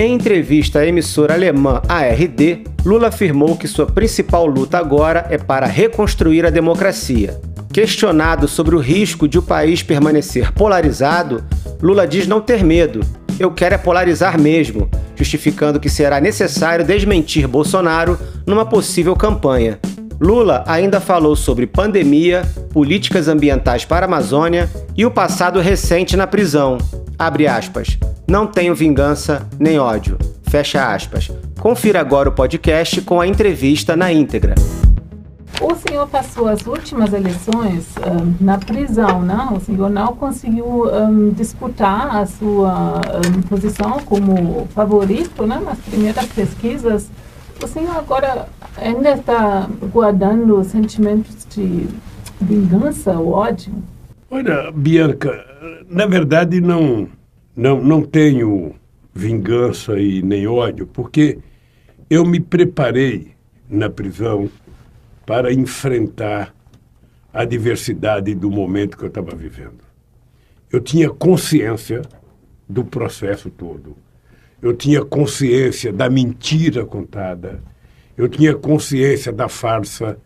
Em entrevista à emissora alemã ARD, Lula afirmou que sua principal luta agora é para reconstruir a democracia. Questionado sobre o risco de o país permanecer polarizado, Lula diz não ter medo. Eu quero é polarizar mesmo, justificando que será necessário desmentir Bolsonaro numa possível campanha. Lula ainda falou sobre pandemia, políticas ambientais para a Amazônia e o passado recente na prisão. Abre aspas. Não tenho vingança nem ódio. Fecha aspas. Confira agora o podcast com a entrevista na íntegra. O senhor passou as últimas eleições um, na prisão, né? O senhor não conseguiu um, disputar a sua um, posição como favorito, né? Nas primeiras pesquisas. O senhor agora ainda está guardando sentimentos de vingança ou ódio? Olha, Bianca, na verdade não não, não tenho vingança e nem ódio, porque eu me preparei na prisão para enfrentar a diversidade do momento que eu estava vivendo. Eu tinha consciência do processo todo. Eu tinha consciência da mentira contada. Eu tinha consciência da farsa.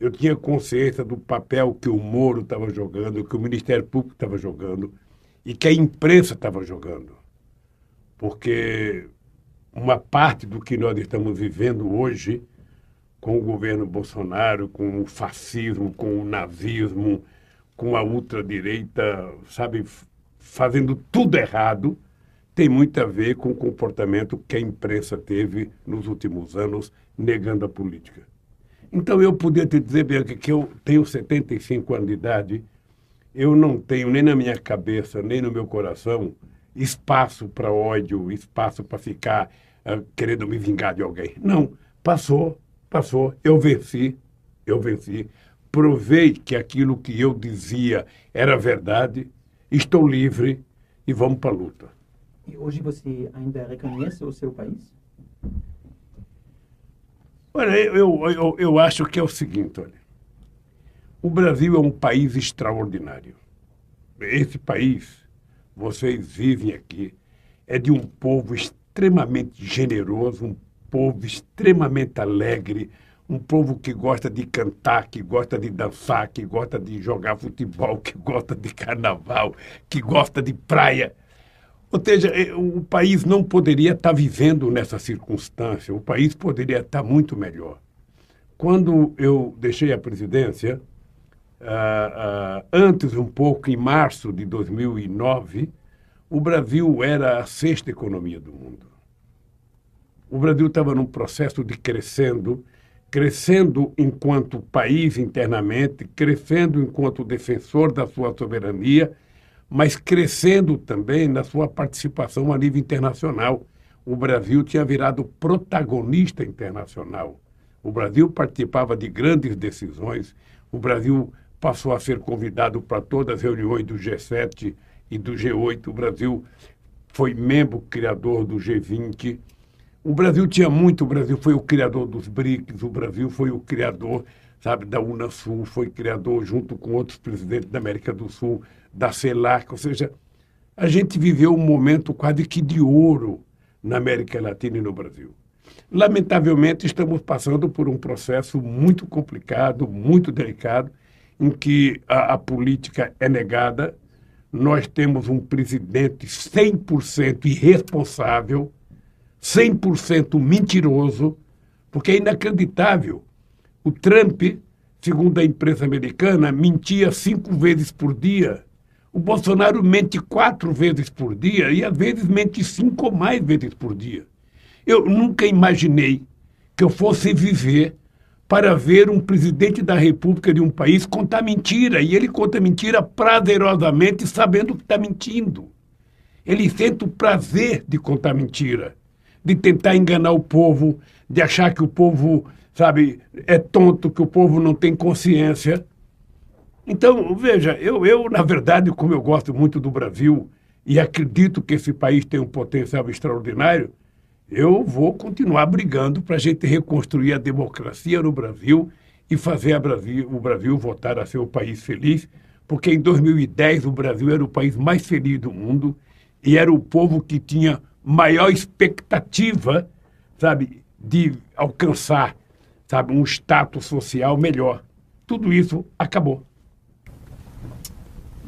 Eu tinha consciência do papel que o Moro estava jogando, que o Ministério Público estava jogando e que a imprensa estava jogando. Porque uma parte do que nós estamos vivendo hoje, com o governo Bolsonaro, com o fascismo, com o nazismo, com a ultradireita, sabe, fazendo tudo errado, tem muito a ver com o comportamento que a imprensa teve nos últimos anos negando a política. Então eu podia te dizer, Bianca, que eu tenho 75 anos de idade eu não tenho nem na minha cabeça, nem no meu coração, espaço para ódio, espaço para ficar uh, querendo me vingar de alguém. Não, passou, passou, eu venci, eu venci. Provei que aquilo que eu dizia era verdade, estou livre e vamos para a luta. E hoje você ainda reconhece o seu país? Olha, eu, eu, eu acho que é o seguinte, olha. O Brasil é um país extraordinário. Esse país, vocês vivem aqui, é de um povo extremamente generoso, um povo extremamente alegre, um povo que gosta de cantar, que gosta de dançar, que gosta de jogar futebol, que gosta de carnaval, que gosta de praia. Ou seja, é, o país não poderia estar vivendo nessa circunstância, o país poderia estar muito melhor. Quando eu deixei a presidência, uh, uh, antes um pouco, em março de 2009, o Brasil era a sexta economia do mundo. O Brasil estava num processo de crescendo, crescendo enquanto país internamente, crescendo enquanto defensor da sua soberania, mas crescendo também na sua participação a nível internacional. O Brasil tinha virado protagonista internacional. O Brasil participava de grandes decisões. O Brasil passou a ser convidado para todas as reuniões do G7 e do G8. O Brasil foi membro criador do G20. O Brasil tinha muito, o Brasil foi o criador dos BRICS, o Brasil foi o criador, sabe, da Unasul, foi criador junto com outros presidentes da América do Sul, da CELAC, ou seja, a gente viveu um momento quase que de ouro na América Latina e no Brasil. Lamentavelmente, estamos passando por um processo muito complicado, muito delicado, em que a, a política é negada, nós temos um presidente 100% irresponsável, 100% mentiroso, porque é inacreditável. O Trump, segundo a imprensa americana, mentia cinco vezes por dia. O Bolsonaro mente quatro vezes por dia e às vezes mente cinco ou mais vezes por dia. Eu nunca imaginei que eu fosse viver para ver um presidente da República de um país contar mentira. E ele conta mentira prazerosamente, sabendo que está mentindo. Ele sente o prazer de contar mentira, de tentar enganar o povo, de achar que o povo, sabe, é tonto, que o povo não tem consciência. Então, veja, eu, eu, na verdade, como eu gosto muito do Brasil e acredito que esse país tem um potencial extraordinário, eu vou continuar brigando para a gente reconstruir a democracia no Brasil e fazer Brasil, o Brasil voltar a ser o país feliz, porque em 2010 o Brasil era o país mais feliz do mundo e era o povo que tinha maior expectativa, sabe, de alcançar, sabe, um status social melhor. Tudo isso acabou.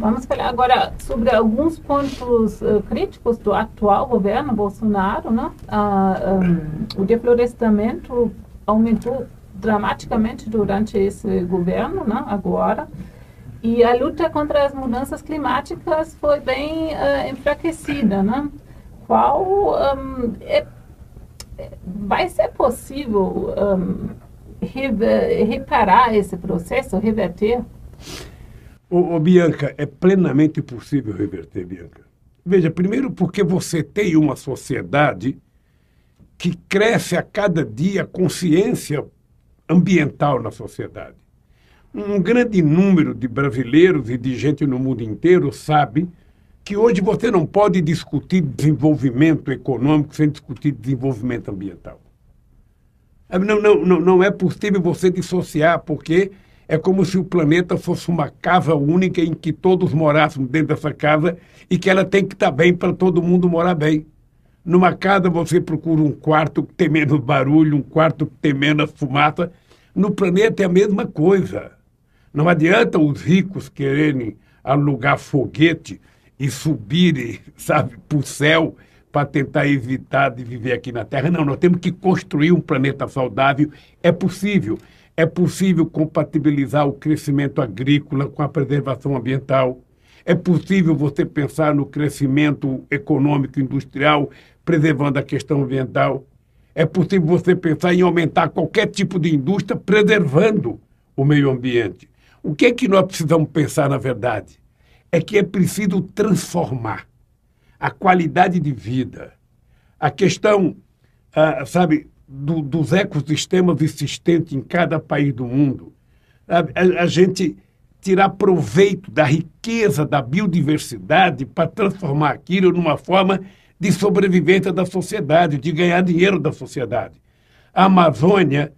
Vamos falar agora sobre alguns pontos uh, críticos do atual governo Bolsonaro. Né? Uh, ah, um, o deflorestamento aumentou dramaticamente durante esse governo, né? agora. E a luta contra as mudanças climáticas foi bem uh, enfraquecida. Né? Qual um, é, vai ser possível um, reparar esse processo, reverter? Ô, ô, Bianca, é plenamente possível reverter, Bianca. Veja, primeiro porque você tem uma sociedade que cresce a cada dia a consciência ambiental na sociedade. Um grande número de brasileiros e de gente no mundo inteiro sabe que hoje você não pode discutir desenvolvimento econômico sem discutir desenvolvimento ambiental. Não, não, não, não é possível você dissociar, porque é como se o planeta fosse uma casa única em que todos morássemos dentro dessa casa e que ela tem que estar bem para todo mundo morar bem. Numa casa você procura um quarto que tem menos barulho, um quarto que tem menos fumaça. No planeta é a mesma coisa. Não adianta os ricos quererem alugar foguete e subirem, sabe, para o céu para tentar evitar de viver aqui na Terra. Não, nós temos que construir um planeta saudável. É possível. É possível compatibilizar o crescimento agrícola com a preservação ambiental. É possível você pensar no crescimento econômico industrial, preservando a questão ambiental. É possível você pensar em aumentar qualquer tipo de indústria, preservando o meio ambiente. O que é que nós precisamos pensar, na verdade? É que é preciso transformar a qualidade de vida, a questão, ah, sabe, do, dos ecossistemas existentes em cada país do mundo, a, a gente tirar proveito da riqueza da biodiversidade para transformar aquilo numa forma de sobrevivência da sociedade, de ganhar dinheiro da sociedade. A Amazônia,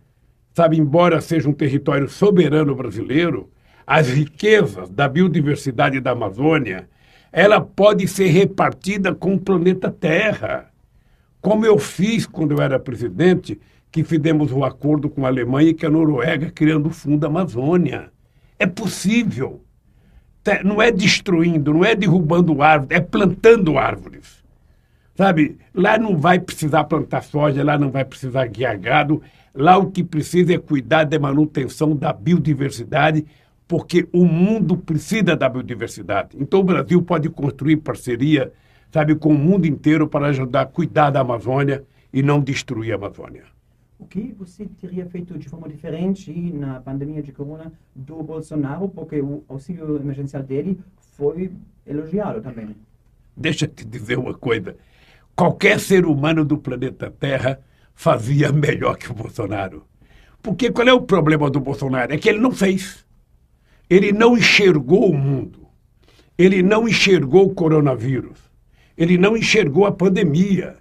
sabe, embora seja um território soberano brasileiro, as riquezas da biodiversidade da Amazônia, ela pode ser repartida com o planeta Terra como eu fiz quando eu era presidente, que fizemos um acordo com a Alemanha e com a Noruega, criando o Fundo Amazônia. É possível. Não é destruindo, não é derrubando árvores, é plantando árvores. Sabe, lá não vai precisar plantar soja, lá não vai precisar guiar gado, lá o que precisa é cuidar da manutenção da biodiversidade, porque o mundo precisa da biodiversidade. Então o Brasil pode construir parceria sabe, com o mundo inteiro para ajudar a cuidar da Amazônia e não destruir a Amazônia. O que você teria feito de forma diferente na pandemia de corona do Bolsonaro, porque o auxílio emergencial dele foi elogiado também? Deixa eu te dizer uma coisa. Qualquer ser humano do planeta Terra fazia melhor que o Bolsonaro. Porque qual é o problema do Bolsonaro? É que ele não fez. Ele não enxergou o mundo. Ele não enxergou o coronavírus ele não enxergou a pandemia.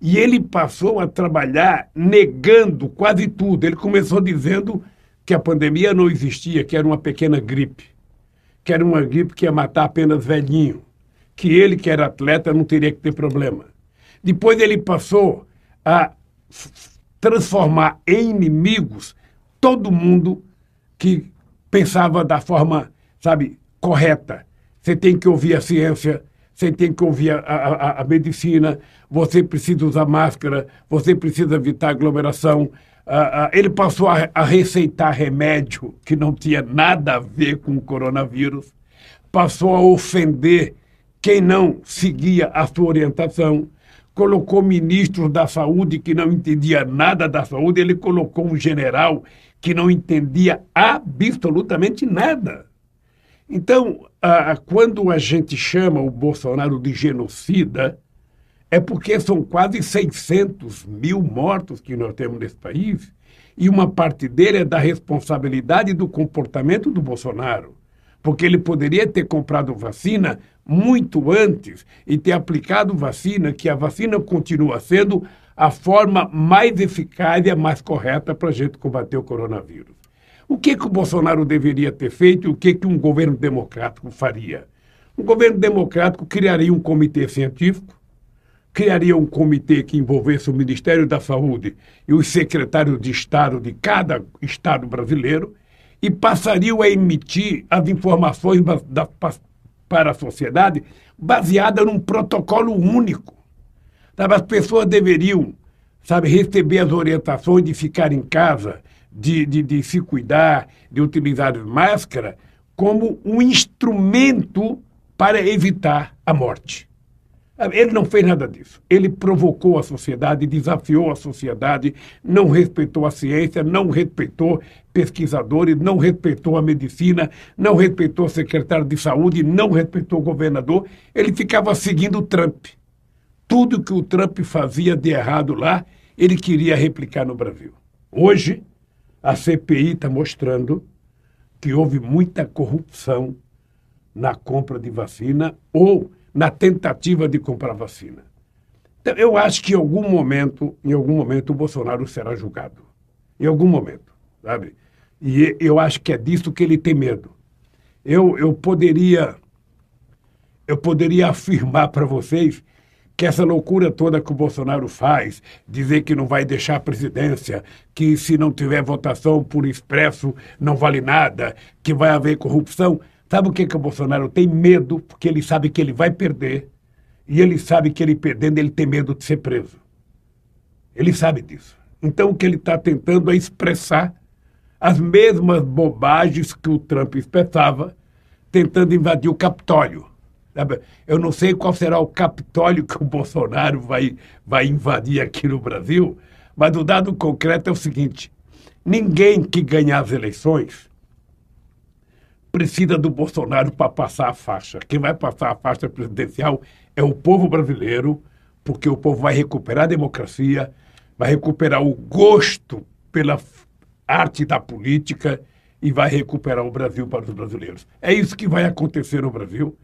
E ele passou a trabalhar negando quase tudo. Ele começou dizendo que a pandemia não existia, que era uma pequena gripe, que era uma gripe que ia matar apenas velhinho, que ele, que era atleta, não teria que ter problema. Depois ele passou a transformar em inimigos todo mundo que pensava da forma, sabe, correta. Você tem que ouvir a ciência, você tem que ouvir a, a, a, medicina, você precisa usar máscara, você precisa evitar aglomeração. Ele passou a, a, receitar remédio que não tinha nada a ver com o coronavírus, passou a ofender quem não seguia a sua orientação, colocou ministros da saúde que não entendia nada da saúde, ele colocou um general que não entendia absolutamente nada. Então, a, quando a gente chama o Bolsonaro de genocida, é porque são quase 600 mil mortos que nós temos nesse país, e uma parte dele é da responsabilidade do comportamento do Bolsonaro. Porque ele poderia ter comprado vacina muito antes e ter aplicado vacina, que a vacina continua sendo a forma mais eficaz e a mais correta para a gente combater o coronavírus. O que, que o Bolsonaro deveria ter feito e o que, que um governo democrático faria? Um governo democrático criaria um comitê científico, criaria um comitê que envolvesse o Ministério da Saúde e os secretários de Estado de cada Estado brasileiro e passariam a emitir as informações da, da, para a sociedade baseada num protocolo único. Sabe, as pessoas deveriam sabe, receber as orientações de ficar em casa, de, de, de se cuidar, de utilizar máscara, como um instrumento para evitar a morte. Ele não fez nada disso. Ele provocou a sociedade, desafiou a sociedade, não respeitou a ciência, não respeitou pesquisadores, não respeitou a medicina, não respeitou o secretário de saúde, não respeitou o governador. Ele ficava seguindo o Trump. Tudo que o Trump fazia de errado lá, ele queria replicar no Brasil. Hoje, a CPI está mostrando que houve muita corrupção na compra de vacina ou na tentativa de comprar vacina. Então, eu acho que em algum momento, em algum momento, o Bolsonaro será julgado. Em algum momento, sabe? E eu acho que é disso que ele tem medo. Eu, eu poderia eu poderia afirmar para vocês que essa loucura toda que o Bolsonaro faz, dizer que não vai deixar a presidência, que se não tiver votação por expresso não vale nada, que vai haver corrupção, Sabe o que, que o Bolsonaro tem medo? Porque ele sabe que ele vai perder. E ele sabe que ele perdendo, ele tem medo de ser preso. Ele sabe disso. Então, o que ele está tentando é expressar as mesmas bobagens que o Trump expressava, tentando invadir o Capitólio. Eu não sei qual será o Capitólio que o Bolsonaro vai, vai invadir aqui no Brasil, mas o dado concreto é o seguinte: ninguém que ganhar as eleições precisa do Bolsonaro para passar a faixa. Quem vai passar a faixa presidencial é o povo brasileiro, porque o povo vai recuperar a democracia, vai recuperar o gosto pela arte da política e vai recuperar o Brasil para os brasileiros. É isso que vai acontecer no Brasil.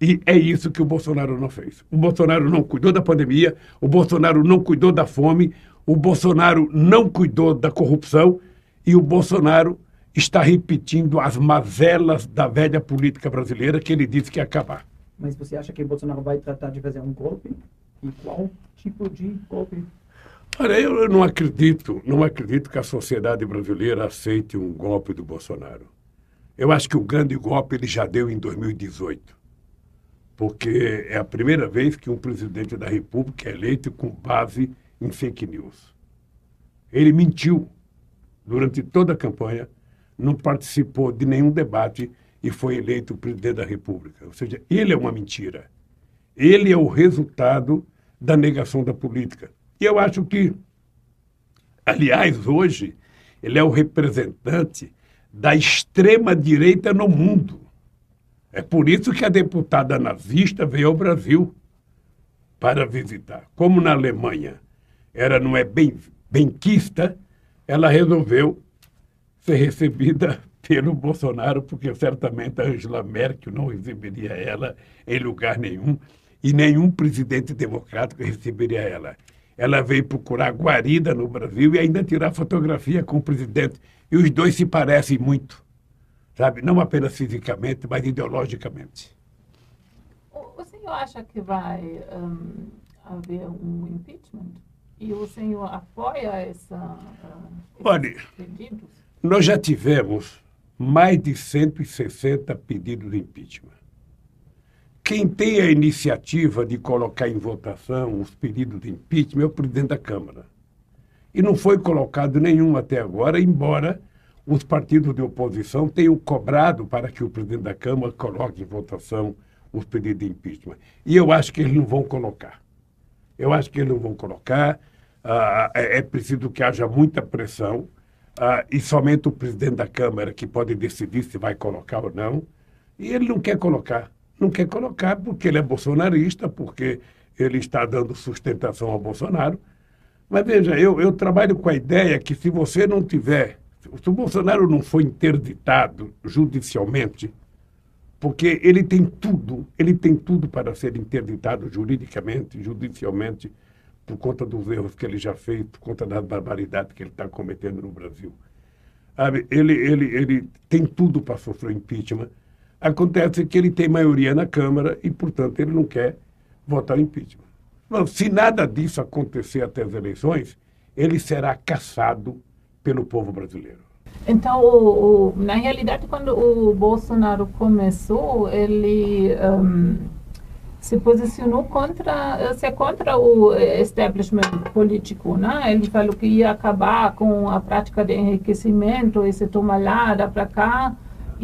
E é isso que o Bolsonaro não fez. O Bolsonaro não cuidou da pandemia, o Bolsonaro não cuidou da fome, o Bolsonaro não cuidou da corrupção e o Bolsonaro está repetindo as mazelas da velha política brasileira que ele disse que ia acabar. Mas você acha que Bolsonaro vai tratar de fazer um golpe? E qual tipo de golpe? Olha, eu não acredito, não acredito que a sociedade brasileira aceite um golpe do Bolsonaro. Eu acho que o grande golpe ele já deu em 2018, porque é a primeira vez que um presidente da República é eleito com base em fake news. Ele mentiu durante toda a campanha, não participou de nenhum debate e foi eleito presidente da República. Ou seja, ele é uma mentira. Ele é o resultado da negação da política. E eu acho que, aliás, hoje, ele é o representante da extrema-direita no mundo. É por isso que a deputada nazista veio ao Brasil para visitar. Como na Alemanha ela não é bem benquista, ela resolveu ser recebida pelo Bolsonaro, porque certamente a Angela Merkel não receberia ela em lugar nenhum e nenhum presidente democrático receberia ela. Ela veio procurar guarida no Brasil e ainda tirar fotografia com o presidente. E os dois se parecem muito, sabe? Não apenas fisicamente, mas ideologicamente. O, o senhor acha que vai um, haver um impeachment? E o senhor apoia essa, uh, Olha, pedidos? Nós já tivemos mais de 160 pedidos de impeachment. Quem tem a iniciativa de colocar em votação os pedidos de impeachment é o presidente da Câmara. E não foi colocado nenhum até agora, embora os partidos de oposição tenham cobrado para que o presidente da Câmara coloque em votação os pedidos de impeachment. E eu acho que eles não vão colocar. Eu acho que eles não vão colocar. Ah, é, é preciso que haja muita pressão ah, e somente o presidente da Câmara que pode decidir se vai colocar ou não. E ele não quer colocar. Não quer colocar porque ele é bolsonarista, porque ele está dando sustentação ao Bolsonaro. Mas veja, eu, eu trabalho com a ideia que se você não tiver, se o Bolsonaro não for interditado judicialmente, porque ele tem tudo, ele tem tudo para ser interditado juridicamente, judicialmente, por conta dos erros que ele já fez, por conta das barbaridades que ele está cometendo no Brasil. Ele, ele, ele tem tudo para sofrer impeachment. Acontece que ele tem maioria na Câmara e, portanto, ele não quer votar impeachment. Se nada disso acontecer até as eleições, ele será caçado pelo povo brasileiro. Então, o, o, na realidade, quando o Bolsonaro começou, ele um, se posicionou contra, se contra o establishment político, né? Ele falou que ia acabar com a prática de enriquecimento, esse toma lá, dá para cá.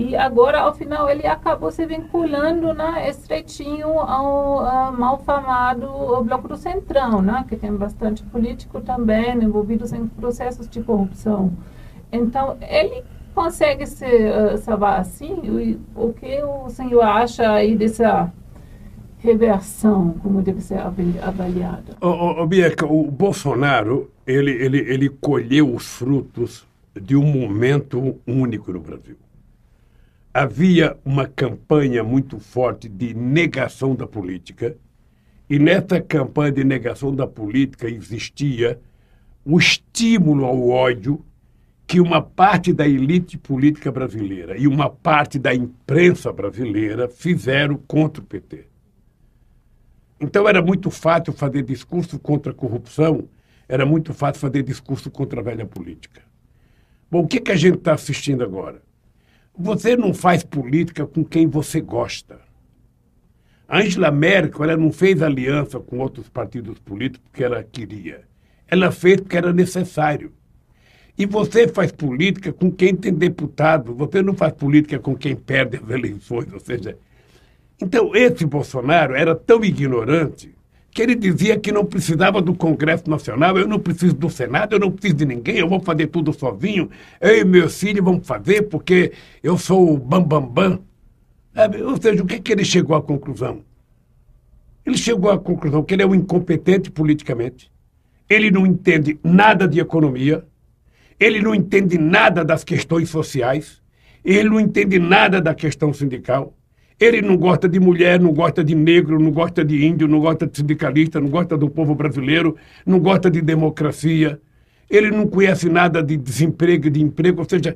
E agora, ao final, ele acabou se vinculando né, estreitinho ao, ao malfamado Bloco do Centrão, né, que tem bastante político também envolvidos em processos de corrupção. Então, ele consegue se uh, salvar assim? O, o que o senhor acha aí dessa reversão, como deve ser avaliada? Ô, Bianca, o Bolsonaro, ele, ele, ele colheu os frutos de um momento único no Brasil. Havia uma campanha muito forte de negação da política, e nessa campanha de negação da política existia o estímulo ao ódio que uma parte da elite política brasileira e uma parte da imprensa brasileira fizeram contra o PT. Então era muito fácil fazer discurso contra a corrupção, era muito fácil fazer discurso contra a velha política. Bom, o que, que a gente está assistindo agora? Você não faz política com quem você gosta. Angela Merkel ela não fez aliança com outros partidos políticos porque ela queria. Ela fez porque era necessário. E você faz política com quem tem deputado, você não faz política com quem perde as eleições. Ou seja, então esse Bolsonaro era tão ignorante que ele dizia que não precisava do Congresso Nacional, eu não preciso do Senado, eu não preciso de ninguém, eu vou fazer tudo sozinho, eu e meus filhos vamos fazer porque eu sou o bambambam. Bam, bam. Ou seja, o que, que ele chegou à conclusão? Ele chegou à conclusão que ele é um incompetente politicamente, ele não entende nada de economia, ele não entende nada das questões sociais, ele não entende nada da questão sindical, ele não gosta de mulher, não gosta de negro, não gosta de índio, não gosta de sindicalista, não gosta do povo brasileiro, não gosta de democracia, ele não conhece nada de desemprego e de emprego, ou seja,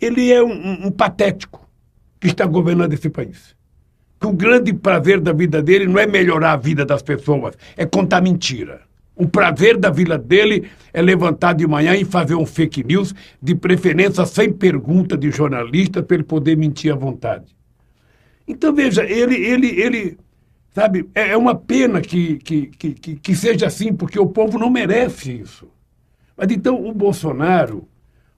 ele é um, um patético que está governando esse país. Que o grande prazer da vida dele não é melhorar a vida das pessoas, é contar mentira. O prazer da vida dele é levantar de manhã e fazer um fake news, de preferência sem pergunta de jornalista, para ele poder mentir à vontade. Então, veja, ele, ele, ele sabe, é, é uma pena que, que, que, que seja assim, porque o povo não merece isso. Mas então o Bolsonaro,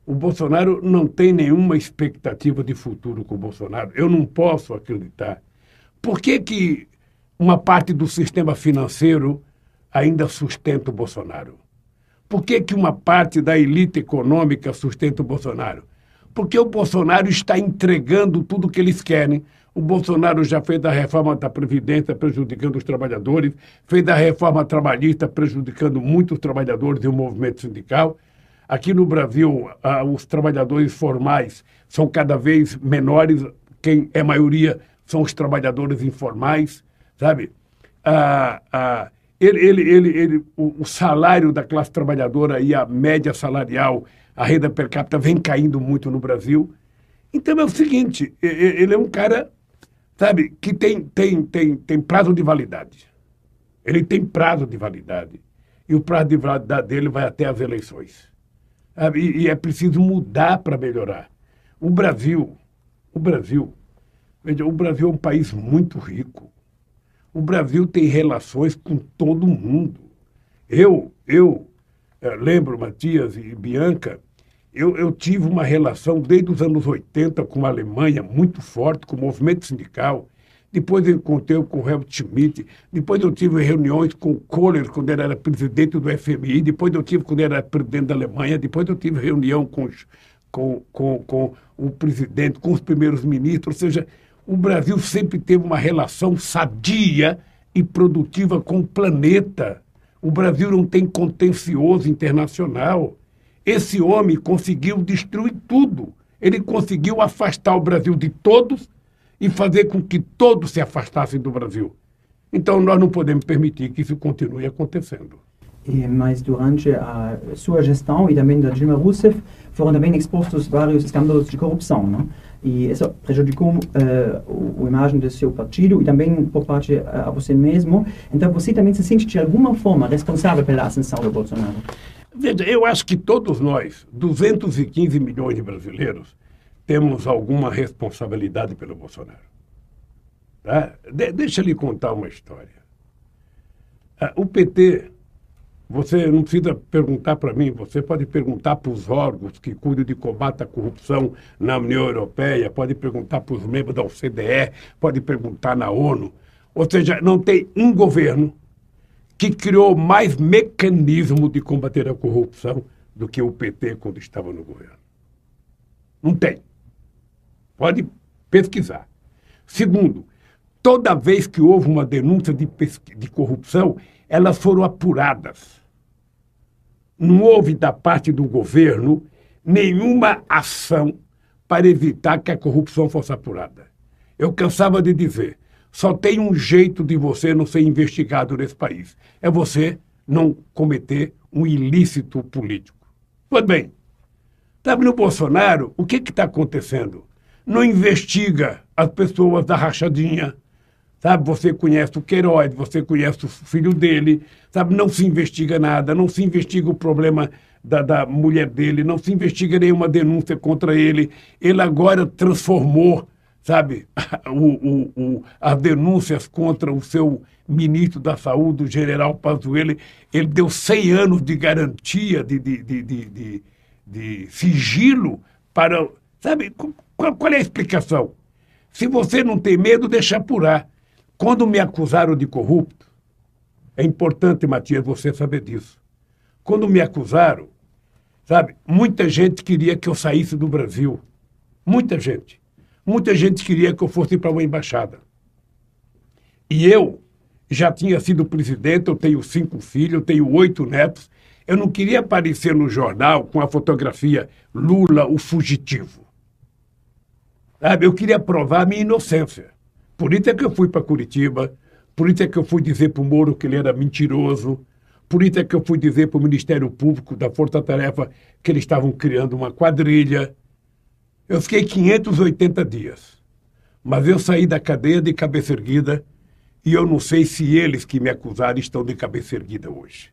o Bolsonaro não tem nenhuma expectativa de futuro com o Bolsonaro. Eu não posso acreditar. Por que, que uma parte do sistema financeiro ainda sustenta o Bolsonaro? Por que, que uma parte da elite econômica sustenta o Bolsonaro? Porque o Bolsonaro está entregando tudo o que eles querem. O Bolsonaro já fez a reforma da Previdência prejudicando os trabalhadores, fez a reforma trabalhista prejudicando muitos trabalhadores e o movimento sindical. Aqui no Brasil, os trabalhadores formais são cada vez menores, quem é maioria são os trabalhadores informais, sabe? Ah, ah, ele, ele, ele, ele, o, o salário da classe trabalhadora e a média salarial, a renda per capita vem caindo muito no Brasil. Então é o seguinte, ele é um cara, sabe, que tem, tem, tem, tem prazo de validade. Ele tem prazo de validade. E o prazo de validade dele vai até as eleições. E, e é preciso mudar para melhorar. O Brasil, o Brasil, veja, o Brasil é um país muito rico. O Brasil tem relações com todo mundo. Eu, eu é, lembro, Matias e Bianca, eu, eu, tive uma relação desde os anos 80 com a Alemanha muito forte, com o movimento sindical. Depois eu encontrei com o Helmut Schmidt. Depois eu tive reuniões com o Kohler, quando ele era presidente do FMI. Depois eu tive quando ele era presidente da Alemanha. Depois eu tive reunião com, com, com, com o presidente, com os primeiros ministros. Ou seja, o Brasil sempre teve uma relação sadia e produtiva com o planeta. O Brasil não tem contencioso internacional. Esse homem conseguiu destruir tudo. Ele conseguiu afastar o Brasil de todos e fazer com que todos se afastassem do Brasil. Então, nós não podemos permitir que isso continue acontecendo. E, mas durante a sua gestão e também da Dilma Rousseff foram também expostos vários escândalos de corrupção. Não? E isso prejudicou uh, a imagem do seu partido e também por parte uh, a você mesmo. Então você também se sente de alguma forma responsável pela ascensão do Bolsonaro? Veja, eu acho que todos nós, 215 milhões de brasileiros, temos alguma responsabilidade pelo Bolsonaro. Tá? De deixa eu lhe contar uma história. Uh, o PT você não precisa perguntar para mim, você pode perguntar para os órgãos que cuidam de combate à corrupção na União Europeia, pode perguntar para os membros da OCDE, pode perguntar na ONU. Ou seja, não tem um governo que criou mais mecanismo de combater a corrupção do que o PT quando estava no governo. Não tem. Pode pesquisar. Segundo, toda vez que houve uma denúncia de, de corrupção, elas foram apuradas. Não houve da parte do governo nenhuma ação para evitar que a corrupção fosse apurada. Eu cansava de dizer, só tem um jeito de você não ser investigado nesse país. É você não cometer um ilícito político. Pois bem, sabe no Bolsonaro, o que está acontecendo? Não investiga as pessoas da rachadinha, Sabe, você conhece o Queiroz, você conhece o filho dele, sabe, não se investiga nada, não se investiga o problema da, da mulher dele, não se investiga nenhuma denúncia contra ele. Ele agora transformou, sabe, o, o, o, as denúncias contra o seu ministro da Saúde, o general Pazuello, ele deu 100 anos de garantia de, de, de, de, de sigilo para... Sabe, qual, qual é a explicação? Se você não tem medo, deixa apurar. Quando me acusaram de corrupto, é importante, Matias, você saber disso. Quando me acusaram, sabe, muita gente queria que eu saísse do Brasil. Muita gente. Muita gente queria que eu fosse para uma embaixada. E eu já tinha sido presidente, eu tenho cinco filhos, eu tenho oito netos. Eu não queria aparecer no jornal com a fotografia Lula, o fugitivo. Sabe, eu queria provar a minha inocência. Por isso é que eu fui para Curitiba, por isso é que eu fui dizer para o Moro que ele era mentiroso, por isso é que eu fui dizer para o Ministério Público da Força Tarefa que eles estavam criando uma quadrilha. Eu fiquei 580 dias, mas eu saí da cadeia de cabeça erguida e eu não sei se eles que me acusaram estão de cabeça erguida hoje.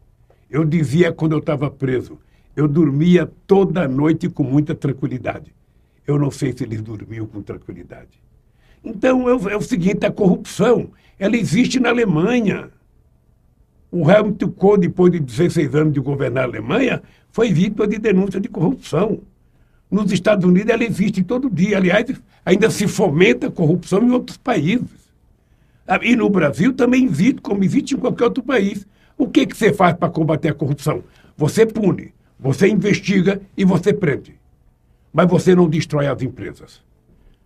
Eu dizia quando eu estava preso, eu dormia toda noite com muita tranquilidade. Eu não sei se eles dormiam com tranquilidade. Então é o, é seguinte, a corrupção, ela existe na Alemanha. O Helmut Kohl, depois de 16 anos de governar a Alemanha, foi vítima de denúncia de corrupção. Nos Estados Unidos ela existe todo dia. Aliás, ainda se fomenta a corrupção em outros países. Ah, e no Brasil também existe, como existe em qualquer outro país. O que, que você faz para combater a corrupção? Você pune, você investiga e você prende. Mas você não destrói as empresas.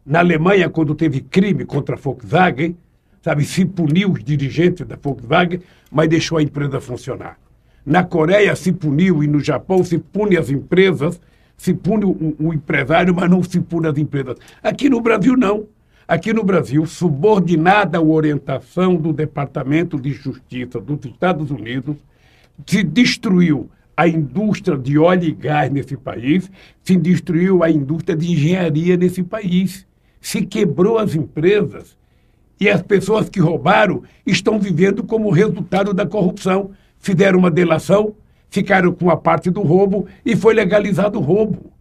Na Alemanha, quando teve crime contra a Volkswagen, sabe, se puniu os dirigentes da Volkswagen, mas deixou a empresa funcionar. Na Coreia se puniu e no Japão se pune as empresas, se pune o, o empresário, mas não se pune as empresas. Aqui no Brasil, não. Aqui no Brasil, subordinada à orientação do Departamento de Justiça dos Estados Unidos, se destruiu a indústria de óleo e gás nesse país, se destruiu a indústria de engenharia nesse país se quebrou as empresas e as pessoas que roubaram estão vivendo como resultado da corrupção. Fizeram uma delação, ficaram com a parte do roubo e foi legalizado o roubo.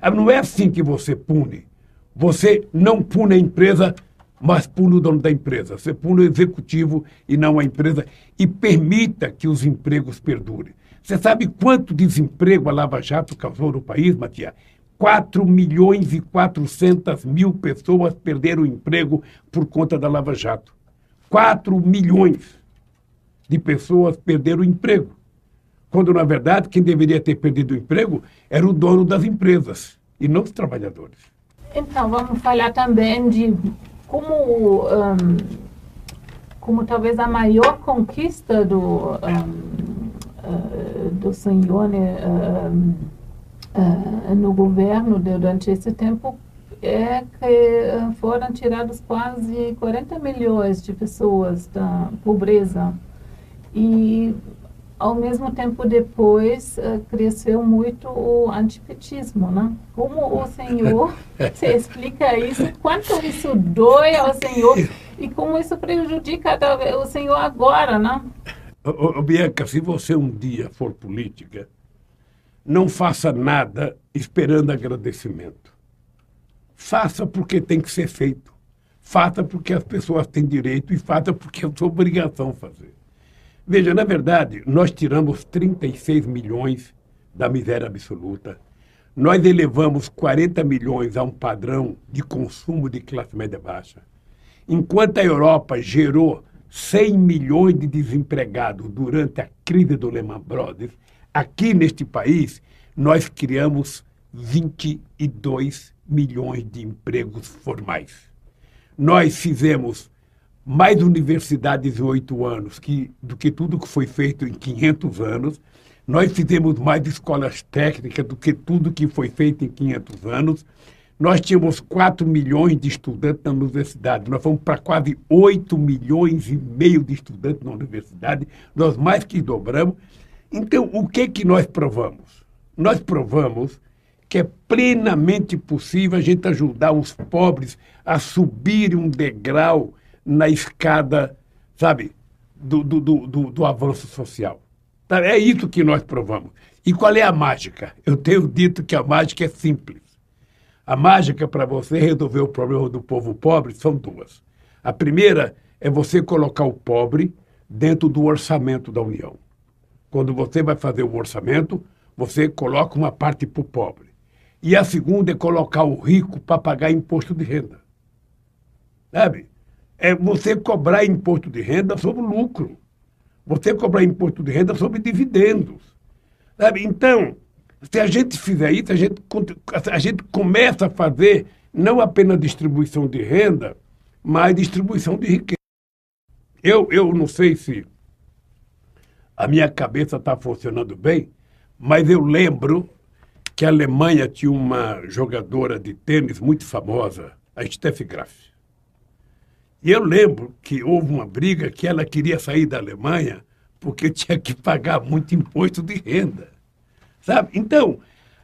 Ah, não é assim que você pune. Você não pune a empresa, mas pune o dono da empresa. Você pune o executivo e não a empresa e permita que os empregos perdurem. Você sabe quanto desemprego a Lava Jato causou no país, Matias? 4 milhões e 400 mil pessoas perderam o emprego por conta da Lava Jato. 4 milhões de pessoas perderam o emprego. Quando, na verdade, quem deveria ter perdido o emprego era o dono das empresas e não os trabalhadores. Então, vamos falar também de como, um, como talvez a maior conquista do, um, uh, do senhor. Um, uh, no governo durante esse tempo é que foram tirados quase 40 milhões de pessoas da pobreza. E ao mesmo tempo depois uh, cresceu muito o antipetismo, né? Como o senhor se explica isso? Quanto isso dói ao senhor e como isso prejudica o senhor agora, né? Ô, Bianca, se você um dia for política, não faça nada esperando agradecimento. Faça porque tem que ser feito. Faça porque as pessoas têm direito e faça porque é sua obrigação fazer. Veja, na verdade, nós tiramos 36 milhões da miséria absoluta. Nós elevamos 40 milhões a um padrão de consumo de classe média baixa. Enquanto a Europa gerou 100 milhões de desempregados durante a crise do Lehman Brothers, aqui neste país nós criamos 22 milhões de empregos formais. Nós fizemos mais universidades em oito anos que, do que tudo que foi feito em 500 anos. Nós fizemos mais escolas técnicas do que tudo que foi feito em 500 anos. Nós tínhamos 4 milhões de estudantes na universidade, nós fomos para quase 8 milhões e meio de estudantes na universidade, nós mais que dobramos. Então, o que, que nós provamos? Nós provamos que é plenamente possível a gente ajudar os pobres a subir um degrau na escada, sabe, do, do, do, do avanço social. Tá, é isso que nós provamos. E qual é a mágica? Eu tenho dito que a mágica é simples. A mágica para você resolver o problema do povo pobre são duas. A primeira é você colocar o pobre dentro do orçamento da União. Quando você vai fazer o orçamento, você coloca uma parte para o pobre. E a segunda é colocar o rico para pagar imposto de renda. Sabe? É você cobrar imposto de renda sobre lucro. Você cobrar imposto de renda sobre dividendos. Sabe? Então, se a gente fizer isso, a gente, a gente começa a fazer não apenas distribuição de renda, mas distribuição de riqueza. Eu, eu não sei se a minha cabeça está funcionando bem, mas eu lembro que a Alemanha tinha uma jogadora de tênis muito famosa, a Steffi Graf. E eu lembro que houve uma briga que ela queria sair da Alemanha porque tinha que pagar muito imposto de renda. Sabe? Então,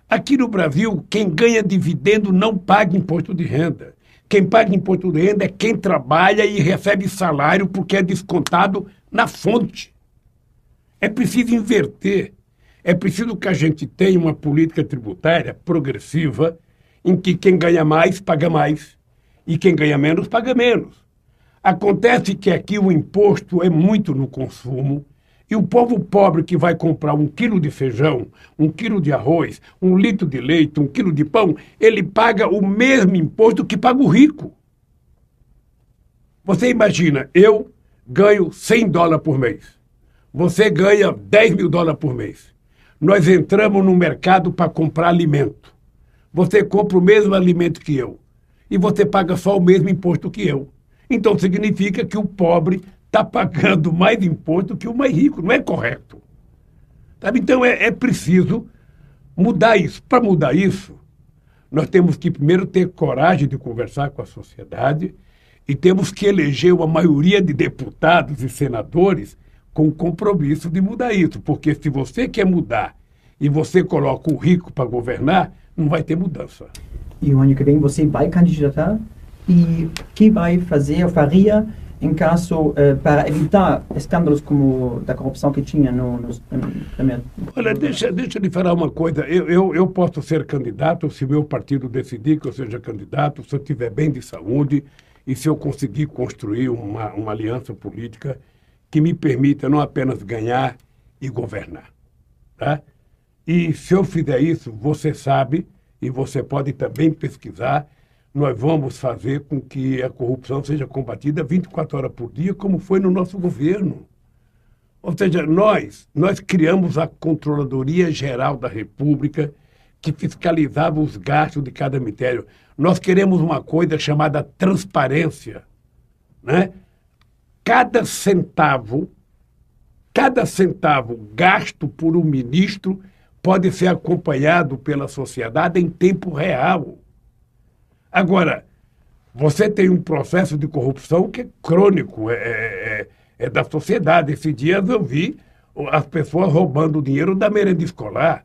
aqui no Brasil, quem ganha dividendo não paga imposto de renda. Quem paga imposto de renda é quem trabalha e recebe salário porque é descontado na fonte. É preciso inverter. É preciso que a gente tenha uma política tributária progressiva em que quem ganha mais paga mais e quem ganha menos paga menos. Acontece que aqui o imposto é muito no consumo e o povo pobre que vai comprar um quilo de feijão, um quilo de arroz, um litro de leite, um quilo de pão, ele paga o mesmo imposto que paga o rico. Você imagina, eu ganho 100 dólares por mês. Você ganha 10 mil dólares por mês. Nós entramos no mercado para comprar alimento. Você compra o mesmo alimento que eu. E você paga só o mesmo imposto que eu. Então significa que o pobre está pagando mais imposto que o mais rico. Não é correto. Sabe? Então é, é preciso mudar isso. Para mudar isso, nós temos que primeiro ter coragem de conversar com a sociedade e temos que eleger uma maioria de deputados e senadores com compromisso de mudar isso. Porque se você quer mudar e você coloca o rico para governar, não vai ter mudança. E ano que vem você vai candidatar? E que vai fazer, faria em caso eh, para evitar escândalos como da corrupção que tinha no, no, no Olha, deixa, deixa eu lhe falar uma coisa. Eu, eu, eu posso ser candidato se meu partido decidir que eu seja candidato, se eu tiver bem de saúde e se eu conseguir construir uma, uma aliança política que me permita não apenas ganhar e governar. Tá? E se eu fizer isso, você sabe, e você pode também pesquisar, nós vamos fazer com que a corrupção seja combatida 24 horas por dia, como foi no nosso governo. Ou seja, nós, nós criamos a Controladoria Geral da República, que fiscalizava os gastos de cada ministério. Nós queremos uma coisa chamada transparência. Né? Cada centavo, cada centavo gasto por um ministro pode ser acompanhado pela sociedade em tempo real. Agora, você tem um processo de corrupção que é crônico, é, é, é, é da sociedade. Esses dias eu vi as pessoas roubando o dinheiro da merenda escolar.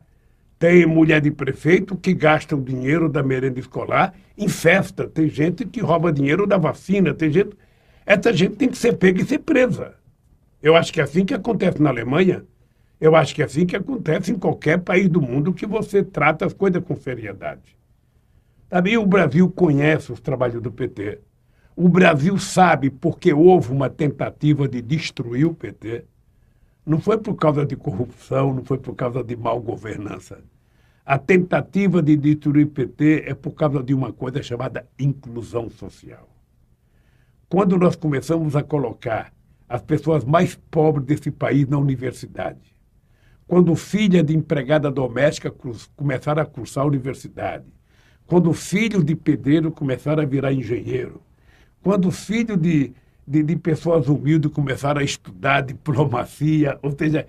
Tem mulher de prefeito que gasta o dinheiro da merenda escolar em festa. Tem gente que rouba dinheiro da vacina. Tem gente. Essa gente tem que ser pega e ser presa. Eu acho que é assim que acontece na Alemanha. Eu acho que é assim que acontece em qualquer país do mundo que você trata as coisas com seriedade. Também o Brasil conhece os trabalhos do PT. O Brasil sabe porque houve uma tentativa de destruir o PT. Não foi por causa de corrupção, não foi por causa de mal governança. A tentativa de destruir o PT é por causa de uma coisa chamada inclusão social. Quando nós começamos a colocar as pessoas mais pobres desse país na universidade, quando filha de empregada doméstica começaram a cursar a universidade, quando filhos de pedreiro começaram a virar engenheiro, quando filhos de, de, de, pessoas humildes começaram a estudar diplomacia, ou seja,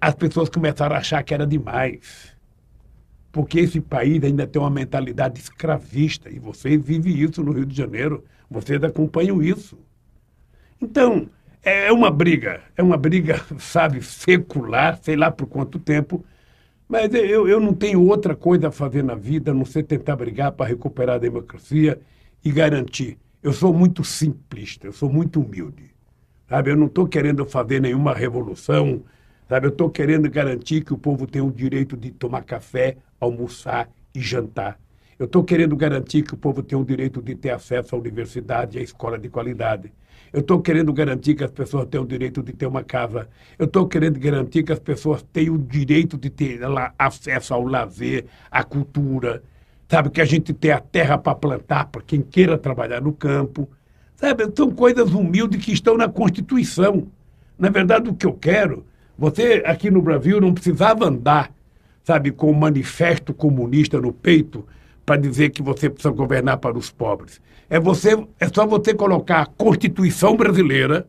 as pessoas começaram a achar que era demais. Porque esse país ainda tem uma mentalidade escravista, e vocês vivem isso no Rio de Janeiro, vocês acompanham isso. Então, é uma briga, é uma briga, sabe, secular, sei lá por quanto tempo, mas eu, eu não tenho outra coisa a fazer na vida a não ser tentar brigar para recuperar a democracia e garantir. Eu sou muito simplista, eu sou muito humilde. Sabe? Eu não estou querendo fazer nenhuma revolução, sabe? Eu estou querendo garantir que o povo tem o direito de tomar café, almoçar e jantar. Eu estou querendo garantir que o povo tem o direito de ter acesso à universidade e à escola de qualidade. Eu estou querendo garantir que as pessoas tenham o direito de ter uma casa. Eu estou querendo garantir que as pessoas tenham o direito de ter lá, acesso ao lazer, à cultura. Sabe, que a gente tenha a terra para plantar para quem queira trabalhar no campo. Sabe, são coisas humildes que estão na Constituição. Na verdade, o que eu quero, você aqui no Brasil não precisava andar, sabe, com o manifesto comunista no peito para dizer que você precisa governar para os pobres. É, você, é só você colocar a Constituição brasileira,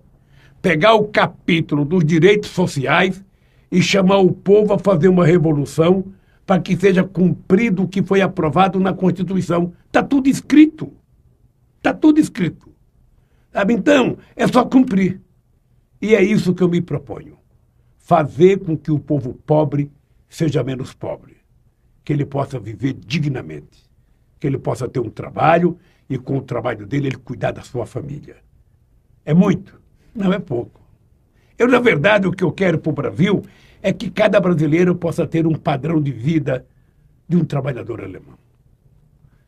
pegar o capítulo dos direitos sociais e chamar o povo a fazer uma revolução para que seja cumprido o que foi aprovado na Constituição. Está tudo escrito. Está tudo escrito. Sabe? Então, é só cumprir. E é isso que eu me proponho. Fazer com que o povo pobre seja menos pobre. Que ele possa viver dignamente. Que ele possa ter um trabalho e com o trabalho dele ele cuidar da sua família. É muito? Não é pouco. Eu, na verdade, o que eu quero para o Brasil é que cada brasileiro possa ter um padrão de vida de um trabalhador alemão.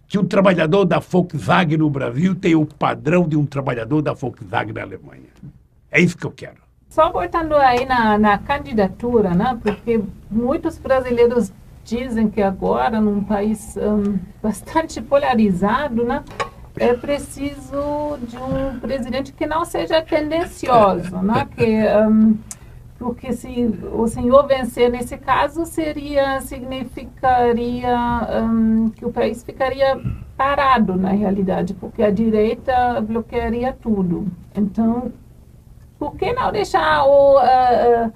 Que um trabalhador da Volkswagen no Brasil tenha o padrão de um trabalhador da Volkswagen na Alemanha. É isso que eu quero. Só voltando aí na, na candidatura, né? porque muitos brasileiros dizem que agora, num país um, bastante polarizado, né? é preciso de um presidente que não seja tendencioso, né? Que, um, porque se o senhor vencer nesse caso seria significaria um, que o país ficaria parado na realidade, porque a direita bloquearia tudo. Então, por que não deixar o, uh,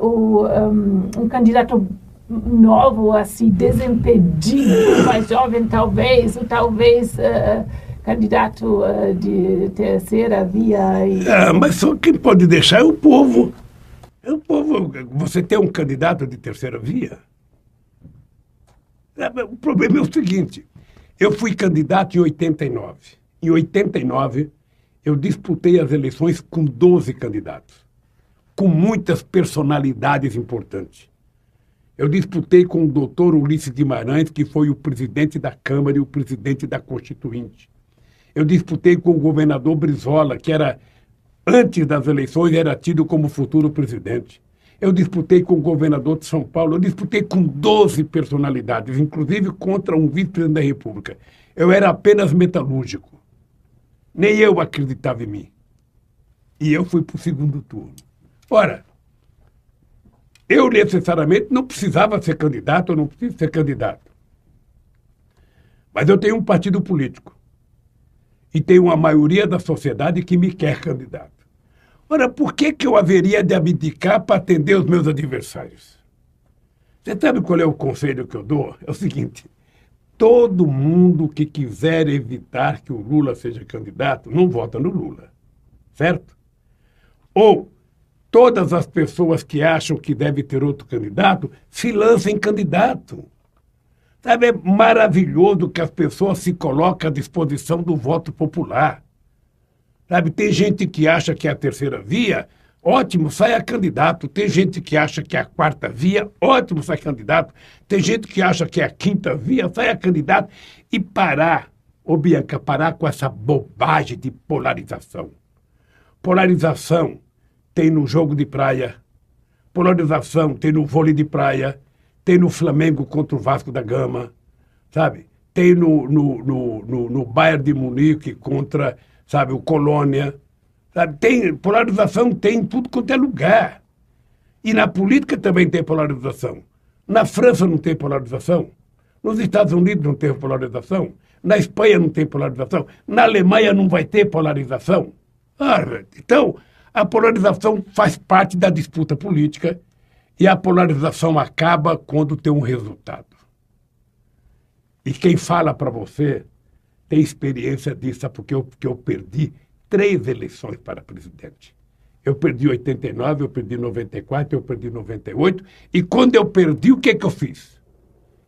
o um, um candidato novo, assim, desimpedido, mais jovem talvez, ou talvez uh, candidato uh, de terceira via. E... É, mas só quem pode deixar é o povo. É o povo. Você tem um candidato de terceira via? É, o problema é o seguinte: eu fui candidato em 89. Em 89, eu disputei as eleições com 12 candidatos, com muitas personalidades importantes. Eu disputei com o doutor Ulisses Guimarães, que foi o presidente da Câmara e o presidente da Constituinte. Eu disputei com o governador Brizola, que era, antes das eleições, era tido como futuro presidente. Eu disputei com o governador de São Paulo, eu disputei com 12 personalidades, inclusive contra um vice-presidente da República. Eu era apenas metalúrgico. Nem eu acreditava em mim. E eu fui para o segundo turno. Ora, eu necessariamente não precisava ser candidato, eu não preciso ser candidato. Mas eu tenho um partido político e tem uma maioria da sociedade que me quer candidato. Ora, por que, que eu haveria de abdicar para atender os meus adversários? Você sabe qual é o conselho que eu dou? É o seguinte: todo mundo que quiser evitar que o Lula seja candidato não vota no Lula. Certo? Ou todas as pessoas que acham que deve ter outro candidato se lancem candidato. Sabe, é maravilhoso que as pessoas se colocam à disposição do voto popular. Sabe, tem gente que acha que é a terceira via, ótimo, saia candidato. Tem gente que acha que é a quarta via, ótimo, saia candidato. Tem gente que acha que é a quinta via, saia candidato. E parar, ô Bianca, parar com essa bobagem de polarização. Polarização tem no jogo de praia, polarização tem no vôlei de praia, tem no Flamengo contra o Vasco da Gama, sabe? Tem no, no, no, no, no Bayern de Munique contra, sabe, o Colônia. Sabe? Tem, polarização tem em tudo quanto é lugar. E na política também tem polarização. Na França não tem polarização. Nos Estados Unidos não tem polarização. Na Espanha não tem polarização. Na Alemanha não vai ter polarização. Ah, então, a polarização faz parte da disputa política e a polarização acaba quando tem um resultado. E quem fala para você tem experiência disso, porque eu, porque eu perdi três eleições para presidente. Eu perdi 89, eu perdi 94, eu perdi 98. E quando eu perdi, o que, que eu fiz?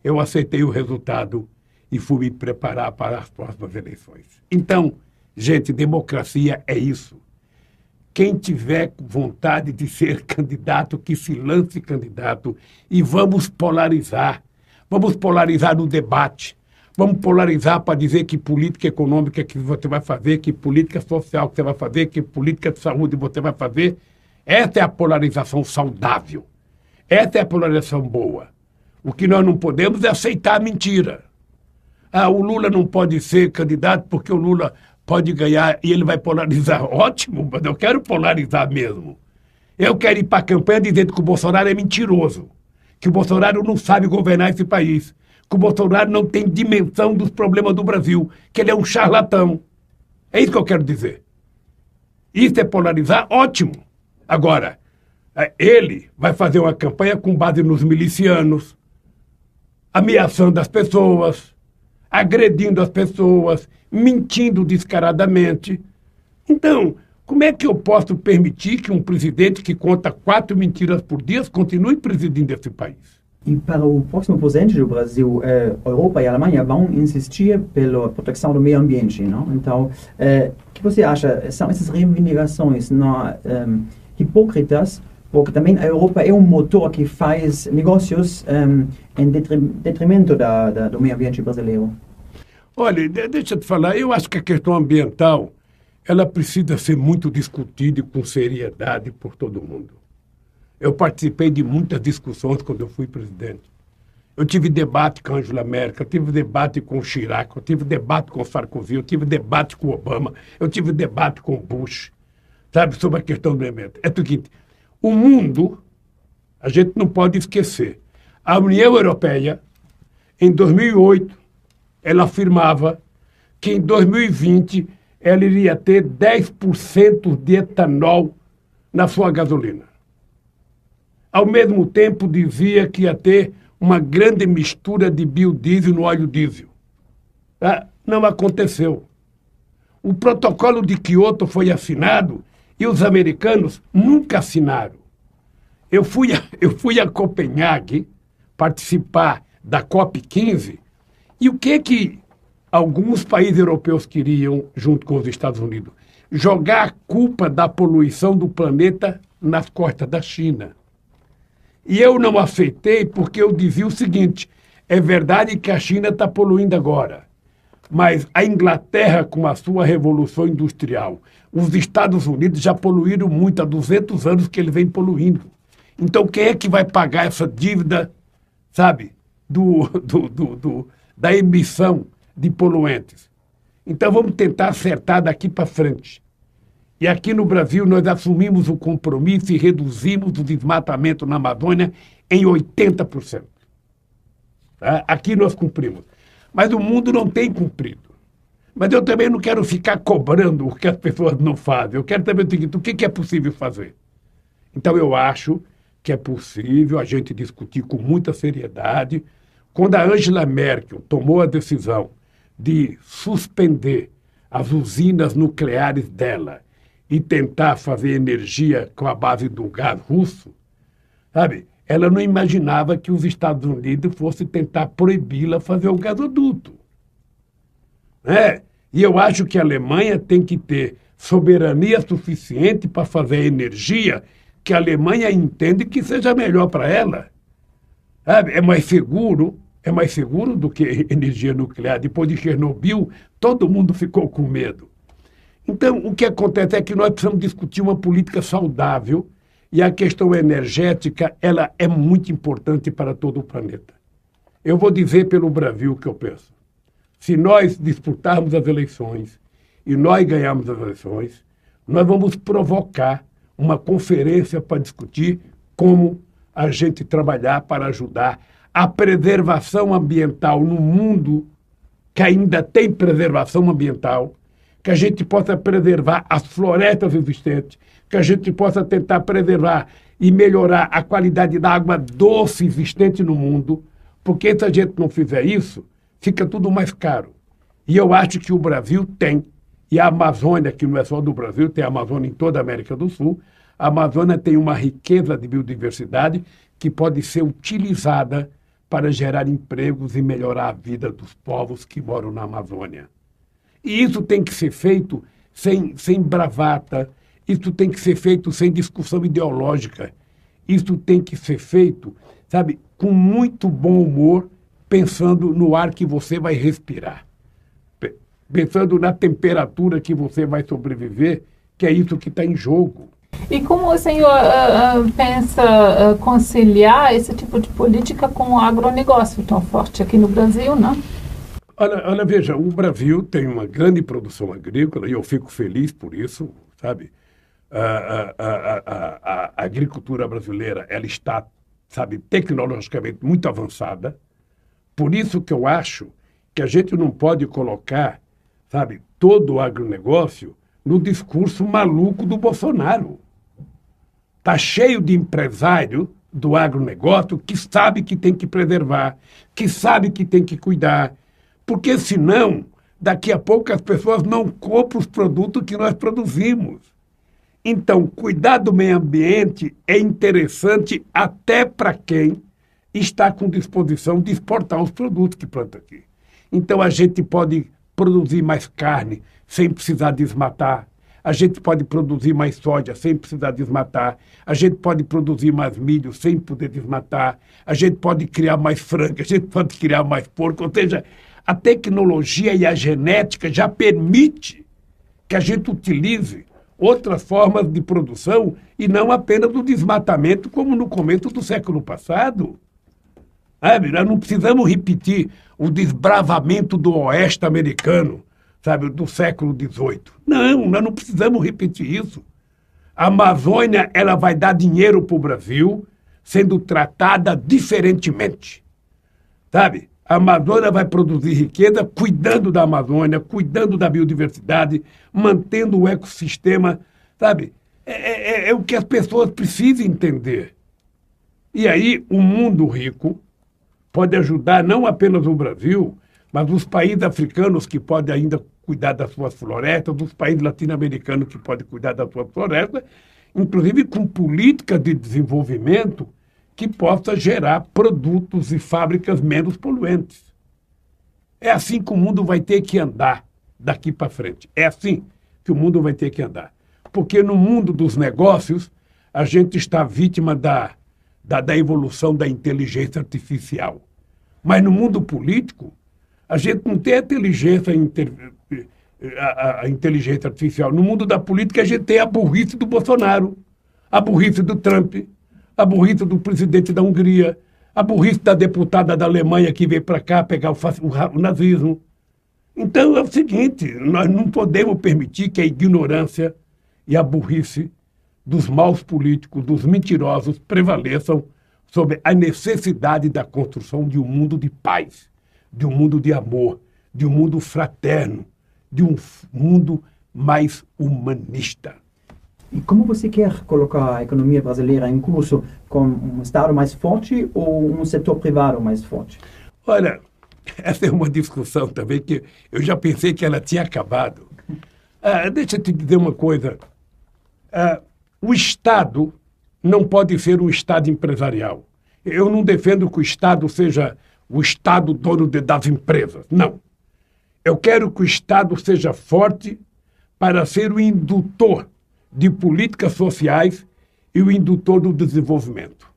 Eu aceitei o resultado e fui me preparar para as próximas eleições. Então, gente, democracia é isso. Quem tiver vontade de ser candidato, que se lance candidato e vamos polarizar. Vamos polarizar no debate. Vamos polarizar para dizer que política econômica que você vai fazer, que política social que você vai fazer, que política de saúde você vai fazer. Essa é a polarização saudável. Essa é a polarização boa. O que nós não podemos é aceitar a mentira. Ah, o Lula não pode ser candidato porque o Lula pode ganhar e ele vai polarizar. Ótimo, mas eu quero polarizar mesmo. Eu quero ir para a campanha dizendo que o Bolsonaro é mentiroso, que o Bolsonaro não sabe governar esse país, que o Bolsonaro não tem dimensão dos problemas do Brasil, que ele é um charlatão. É isso que eu quero dizer. Isso é polarizar? Ótimo. Agora, é, ele vai fazer uma campanha com base nos milicianos, ameaçando as pessoas, agredindo as pessoas, mentindo descaradamente. Então, como é que eu posso permitir que um presidente que conta quatro mentiras por dia continue presidindo esse país? E para o próximo presidente do Brasil, eh, Europa e Alemanha vão insistir pela proteção do meio ambiente, não? Então, eh, o que você acha? São essas reivindicações não, eh, hipócritas porque também a Europa é um motor que faz negócios um, em detrimento da, da, do meio ambiente brasileiro. Olha, deixa eu te falar, eu acho que a questão ambiental ela precisa ser muito discutida e com seriedade por todo mundo. Eu participei de muitas discussões quando eu fui presidente. Eu tive debate com Angela Merkel, eu tive debate com Chirac, eu tive debate com Sarkozy, eu tive debate com Obama, eu tive debate com Bush, sabe, sobre a questão do ambiente. É o seguinte, o mundo, a gente não pode esquecer, a União Europeia, em 2008, ela afirmava que em 2020 ela iria ter 10% de etanol na sua gasolina. Ao mesmo tempo, dizia que ia ter uma grande mistura de biodiesel no óleo diesel. Ah, não aconteceu. O protocolo de Kyoto foi assinado e os americanos nunca assinaram. Eu fui a, eu fui a Copenhague participar da COP15 e o que que alguns países europeus queriam, junto com os Estados Unidos? Jogar a culpa da poluição do planeta nas costas da China. E eu não aceitei porque eu dizia o seguinte: é verdade que a China está poluindo agora, mas a Inglaterra, com a sua revolução industrial, os Estados Unidos já poluíram muito há 200 anos que eles vêm poluindo. Então, quem é que vai pagar essa dívida, sabe, do, do, do, do da emissão de poluentes? Então, vamos tentar acertar daqui para frente. E aqui no Brasil, nós assumimos o compromisso e reduzimos o desmatamento na Amazônia em 80%. Tá? Aqui nós cumprimos. Mas o mundo não tem cumprido. Mas eu também não quero ficar cobrando o que as pessoas não fazem. Eu quero saber o seguinte: o que é possível fazer? Então, eu acho que é possível a gente discutir com muita seriedade. Quando a Angela Merkel tomou a decisão de suspender as usinas nucleares dela e tentar fazer energia com a base do gás russo, sabe? Ela não imaginava que os Estados Unidos fossem tentar proibi-la fazer o gasoduto. Né? E eu acho que a Alemanha tem que ter soberania suficiente para fazer energia que a Alemanha entende que seja melhor para ela. É mais seguro, é mais seguro do que energia nuclear. Depois de Chernobyl, todo mundo ficou com medo. Então, o que acontece é que nós precisamos discutir uma política saudável e a questão energética ela é muito importante para todo o planeta. Eu vou dizer pelo Brasil o que eu penso. Se nós disputarmos as eleições e nós ganharmos as eleições, nós vamos provocar uma conferência para discutir como a gente trabalhar para ajudar a preservação ambiental no mundo que ainda tem preservação ambiental, que a gente possa preservar as florestas existentes, que a gente possa tentar preservar e melhorar a qualidade da água doce existente no mundo, porque se a gente não fizer isso, fica tudo mais caro. E eu acho que o Brasil tem, e a Amazônia, que não é só do Brasil, tem a Amazônia em toda a América do Sul, a Amazônia tem uma riqueza de biodiversidade que pode ser utilizada para gerar empregos e melhorar a vida dos povos que moram na Amazônia. E isso tem que ser feito sem, sem bravata, isso tem que ser feito sem discussão ideológica. Isso tem que ser feito, sabe, com muito bom humor, pensando no ar que você vai respirar. Pensando na temperatura que você vai sobreviver, que é isso que está em jogo. E como o senhor uh, uh, pensa uh, conciliar esse tipo de política com o agronegócio tão forte aqui no Brasil, não? Olha, olha, veja, o Brasil tem uma grande produção agrícola e eu fico feliz por isso, sabe? a, a, a, a, agricultura brasileira ela está, sabe, tecnologicamente muito avançada. Por isso que eu acho que a gente não pode colocar, sabe, todo o agronegócio no discurso maluco do Bolsonaro. Está cheio de empresário do agronegócio que sabe que tem que preservar, que sabe que tem que cuidar, porque senão, daqui a pouco as pessoas não compram os produtos que nós produzimos. Então, cuidar do meio ambiente é interessante até para quem está com disposição de exportar os produtos que planta aqui. Então, a gente pode produzir mais carne sem precisar desmatar. A gente pode produzir mais soja sem precisar desmatar. A gente pode produzir mais milho sem poder desmatar. A gente pode criar mais frango. A gente pode criar mais porco. Ou seja, a tecnologia e a genética já permite que a gente utilize outras formas de produção e não apenas do desmatamento, como no começo do século passado. Sabe? Nós não precisamos repetir o desbravamento do oeste americano, sabe, do século XVIII. Não, nós não precisamos repetir isso. A Amazônia ela vai dar dinheiro para o Brasil sendo tratada diferentemente. Sabe? A Amazônia vai produzir riqueza cuidando da Amazônia, cuidando da biodiversidade, mantendo o ecossistema, sabe? É, é, é, é o que as pessoas precisam entender. E aí o mundo rico pode ajudar não apenas o Brasil, mas os países africanos que podem ainda cuidar das suas florestas, os países latino-americanos que podem cuidar das suas florestas, inclusive com políticas de desenvolvimento que possa gerar produtos e fábricas menos poluentes. É assim que o mundo vai ter que andar daqui para frente. É assim que o mundo vai ter que andar. Porque no mundo dos negócios, a gente está vítima da, da, da evolução da inteligência artificial. Mas no mundo político, a gente não tem inteligência, a, a inteligência artificial. No mundo da política, a gente tem a burrice do Bolsonaro, a burrice do Trump, a burrice do presidente da Hungria, a burrice da deputada da Alemanha que veio para cá pegar o, o, o nazismo. Então é o seguinte: nós não podemos permitir que a ignorância e a burrice dos maus políticos, dos mentirosos, prevaleçam sobre a necessidade da construção de um mundo de paz, de um mundo de amor, de um mundo fraterno, de um mundo mais humanista. E como você quer colocar a economia brasileira em curso com um Estado mais forte ou um setor privado mais forte? Olha, essa é uma discussão também que eu já pensei que ela tinha acabado. Ah, deixa eu te dizer uma coisa. uh, o Estado não pode ser um Estado empresarial. Eu não defendo que o Estado seja o Estado dono de, das empresas. Não. Eu quero que o Estado seja forte para ser o indutor de políticas sociais e o indutor do desenvolvimento.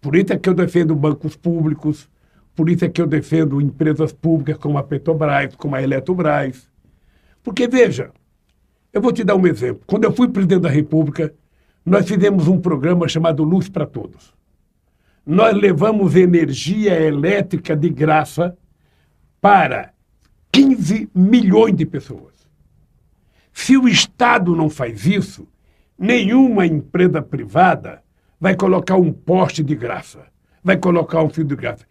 Por isso é que eu defendo bancos públicos, por isso é que eu defendo empresas públicas como a Petrobras, como a Eletrobras. Porque, veja, eu vou te dar um exemplo. Quando eu fui presidente da República, nós fizemos um programa chamado Luz para Todos. Nós levamos energia elétrica de graça para 15 milhões de pessoas. Se o Estado não faz isso, nenhuma empresa privada vai colocar um poste de graça, vai colocar um fio de graça.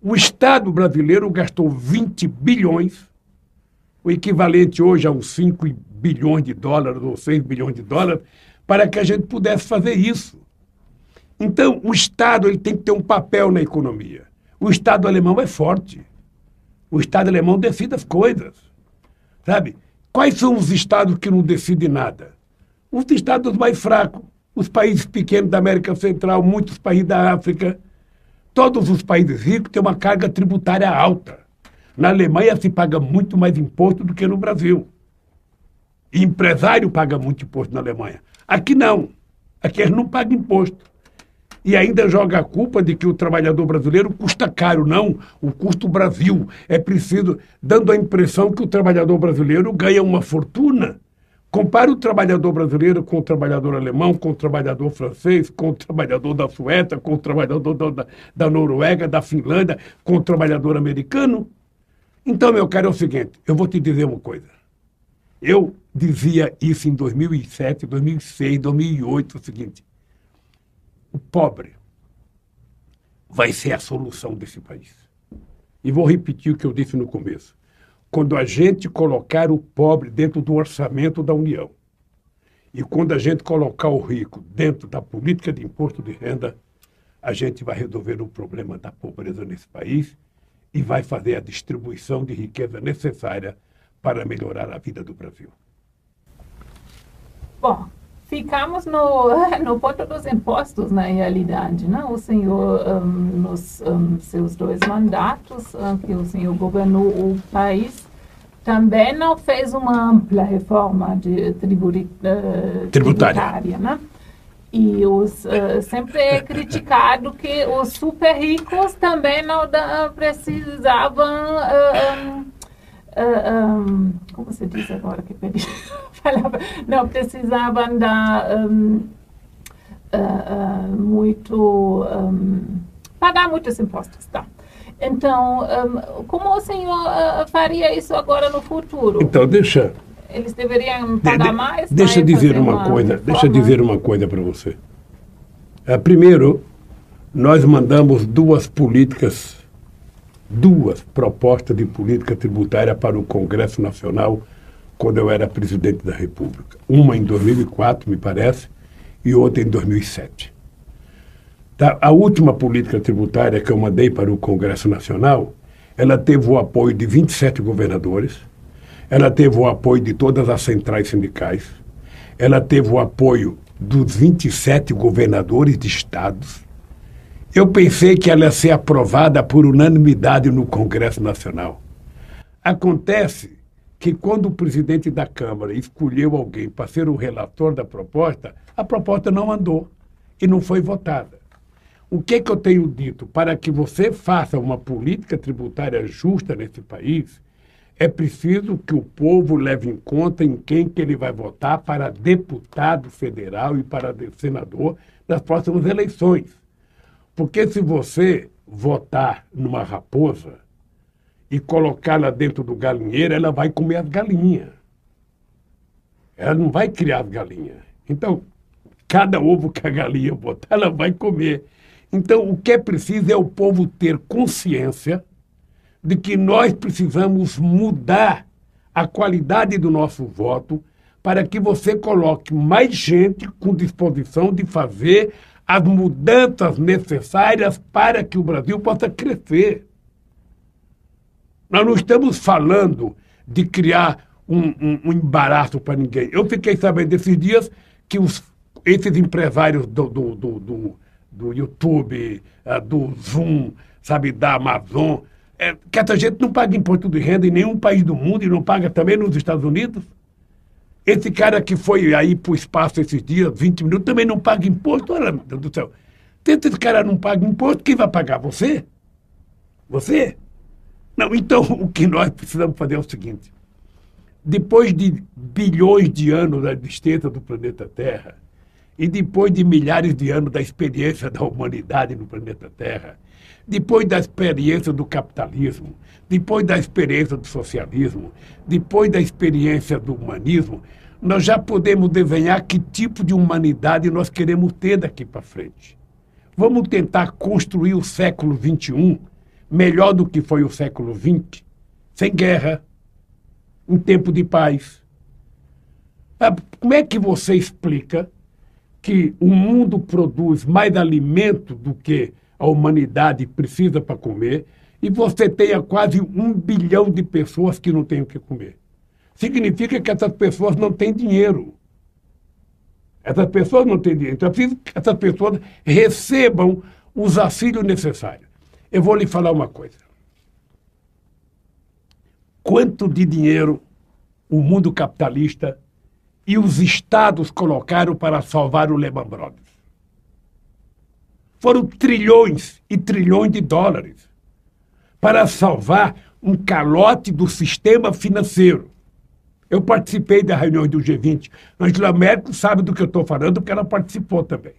O Estado brasileiro gastou 20 bilhões, o equivalente hoje a uns 5 bilhões de dólares ou 6 bilhões de dólares, para que a gente pudesse fazer isso. Então, o Estado ele tem que ter um papel na economia. O Estado alemão é forte. O Estado alemão decide as coisas. Sabe? Quais são os estados que não decidem nada? Os estados mais fracos, os países pequenos da América Central, muitos países da África. Todos os países ricos têm uma carga tributária alta. Na Alemanha se paga muito mais imposto do que no Brasil. E empresário paga muito imposto na Alemanha. Aqui não. Aqui eles não pagam imposto. E ainda joga a culpa de que o trabalhador brasileiro custa caro. Não, o custo Brasil. É preciso, dando a impressão que o trabalhador brasileiro ganha uma fortuna Compare o trabalhador brasileiro com o trabalhador alemão, com o trabalhador francês, com o trabalhador da Suécia, com o trabalhador da, da Noruega, da Finlândia, com o trabalhador americano. Então, meu caro, é o seguinte: eu vou te dizer uma coisa. Eu dizia isso em 2007, 2006, 2008, o seguinte: o pobre vai ser a solução desse país. E vou repetir o que eu disse no começo quando a gente colocar o pobre dentro do orçamento da União e quando a gente colocar o rico dentro da política de imposto de renda, a gente vai resolver o problema da pobreza nesse país e vai fazer a distribuição de riqueza necessária para melhorar a vida do Brasil. Bom, ficamos no, no ponto dos impostos, na realidade. Né? O senhor, um, nos um, seus dois mandatos, um, que o senhor governou o país, também não fez uma ampla reforma de triburi, uh, tributária. tributária né? E os, uh, sempre é criticado que os super ricos também não da, precisavam uh, uh, um, como se diz agora que pedi não precisavam dar um, uh, uh, muito pagar muitos impostos tá. Então como o senhor faria isso agora no futuro? Então deixa. Eles deveriam pagar de, de, mais deixa dizer uma, uma coisa deixa dizer uma coisa para você. Primeiro nós mandamos duas políticas duas propostas de política tributária para o Congresso Nacional quando eu era presidente da República. Uma em 2004, me parece, e outra em 2007. Tá? A última política tributária que eu mandei para o Congresso Nacional, ela teve o apoio de 27 governadores, ela teve o apoio de todas as centrais sindicais, ela teve o apoio dos 27 governadores de estados, eu pensei que ela ia ser aprovada por unanimidade no Congresso Nacional. Acontece que quando o presidente da Câmara escolheu alguém para ser o relator da proposta, a proposta não andou e não foi votada. O que, que eu tenho dito? Para que você faça uma política tributária justa nesse país, é preciso que o povo leve em conta em quem que ele vai votar para deputado federal e para senador nas próximas eleições. Porque se você votar numa raposa e colocá-la dentro do galinheiro, ela vai comer as galinhas. Ela não vai criar as galinhas. Então, cada ovo que a galinha botar, ela vai comer. Então, o que é preciso é o povo ter consciência de que nós precisamos mudar a qualidade do nosso voto para que você coloque mais gente com disposição de fazer as mudanças necessárias para que o Brasil possa crescer. Nós não estamos falando de criar um, um, um embaraço para ninguém. Eu fiquei sabendo esses dias que os esses empresários do, do, do, do, do YouTube, uh, do Zoom, sabe, da Amazon, é, que essa gente não paga imposto de renda em nenhum país do mundo e não paga também nos Estados Unidos. Esse cara que foi aí para o espaço esses dias, 20 minutos, também não paga imposto. Olha, meu Deus do céu. Tenta esse cara não paga imposto, quem vai pagar? Você? Você? Não, então o que nós precisamos fazer é o seguinte: depois de bilhões de anos da existência do planeta Terra, e depois de milhares de anos da experiência da humanidade no planeta Terra, depois da experiência do capitalismo, depois da experiência do socialismo, depois da experiência do humanismo, nós já podemos desenhar que tipo de humanidade nós queremos ter daqui para frente. Vamos tentar construir o século XXI melhor do que foi o século XX, sem guerra, em tempo de paz. Ah, como é que você explica que o mundo produz mais alimento do que a humanidade precisa para comer e você tenha quase um bilhão de pessoas que não têm o que comer? Significa que essas pessoas não têm dinheiro. Essas pessoas não têm dinheiro. Então é preciso que essas pessoas recebam os auxílios necessários. Eu vou lhe falar uma coisa. Quanto de dinheiro o mundo capitalista e os estados colocaram para salvar o Lehman Brothers? Foram trilhões e trilhões de dólares para salvar um calote do sistema financeiro. Eu participei da reunião do G20. Angela Merkel sabe do que eu estou falando, porque ela participou também.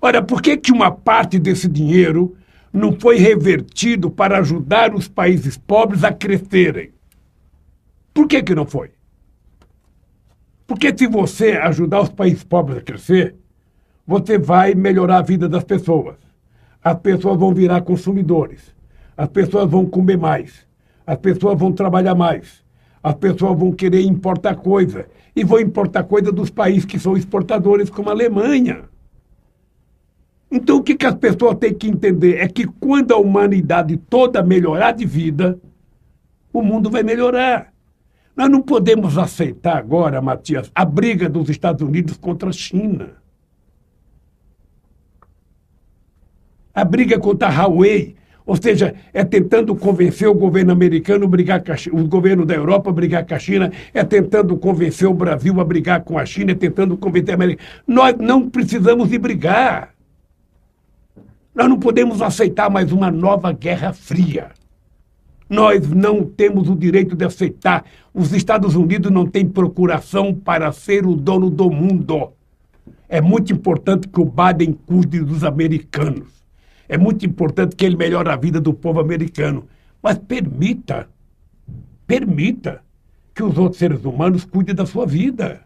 Ora, por que, que uma parte desse dinheiro não foi revertido para ajudar os países pobres a crescerem? Por que, que não foi? Porque se você ajudar os países pobres a crescer, você vai melhorar a vida das pessoas. As pessoas vão virar consumidores. As pessoas vão comer mais. As pessoas vão trabalhar mais. As pessoas vão querer importar coisa. E vão importar coisa dos países que são exportadores, como a Alemanha. Então, o que, que as pessoas têm que entender é que quando a humanidade toda melhorar de vida, o mundo vai melhorar. Nós não podemos aceitar agora, Matias, a briga dos Estados Unidos contra a China. A briga contra a Huawei, ou seja, é tentando convencer o governo americano a brigar com a China, o governo da Europa a brigar com a China, é tentando convencer o Brasil a brigar com a China, é tentando convencer a América. Nós não precisamos de brigar. Nós não podemos aceitar mais uma nova guerra fria. Nós não temos o direito de aceitar. Os Estados Unidos não têm procuração para ser o dono do mundo. É muito importante que o Biden cuide dos americanos. É muito importante que ele melhore a vida do povo americano. Mas permita, permita que os outros seres humanos cuidem da sua vida.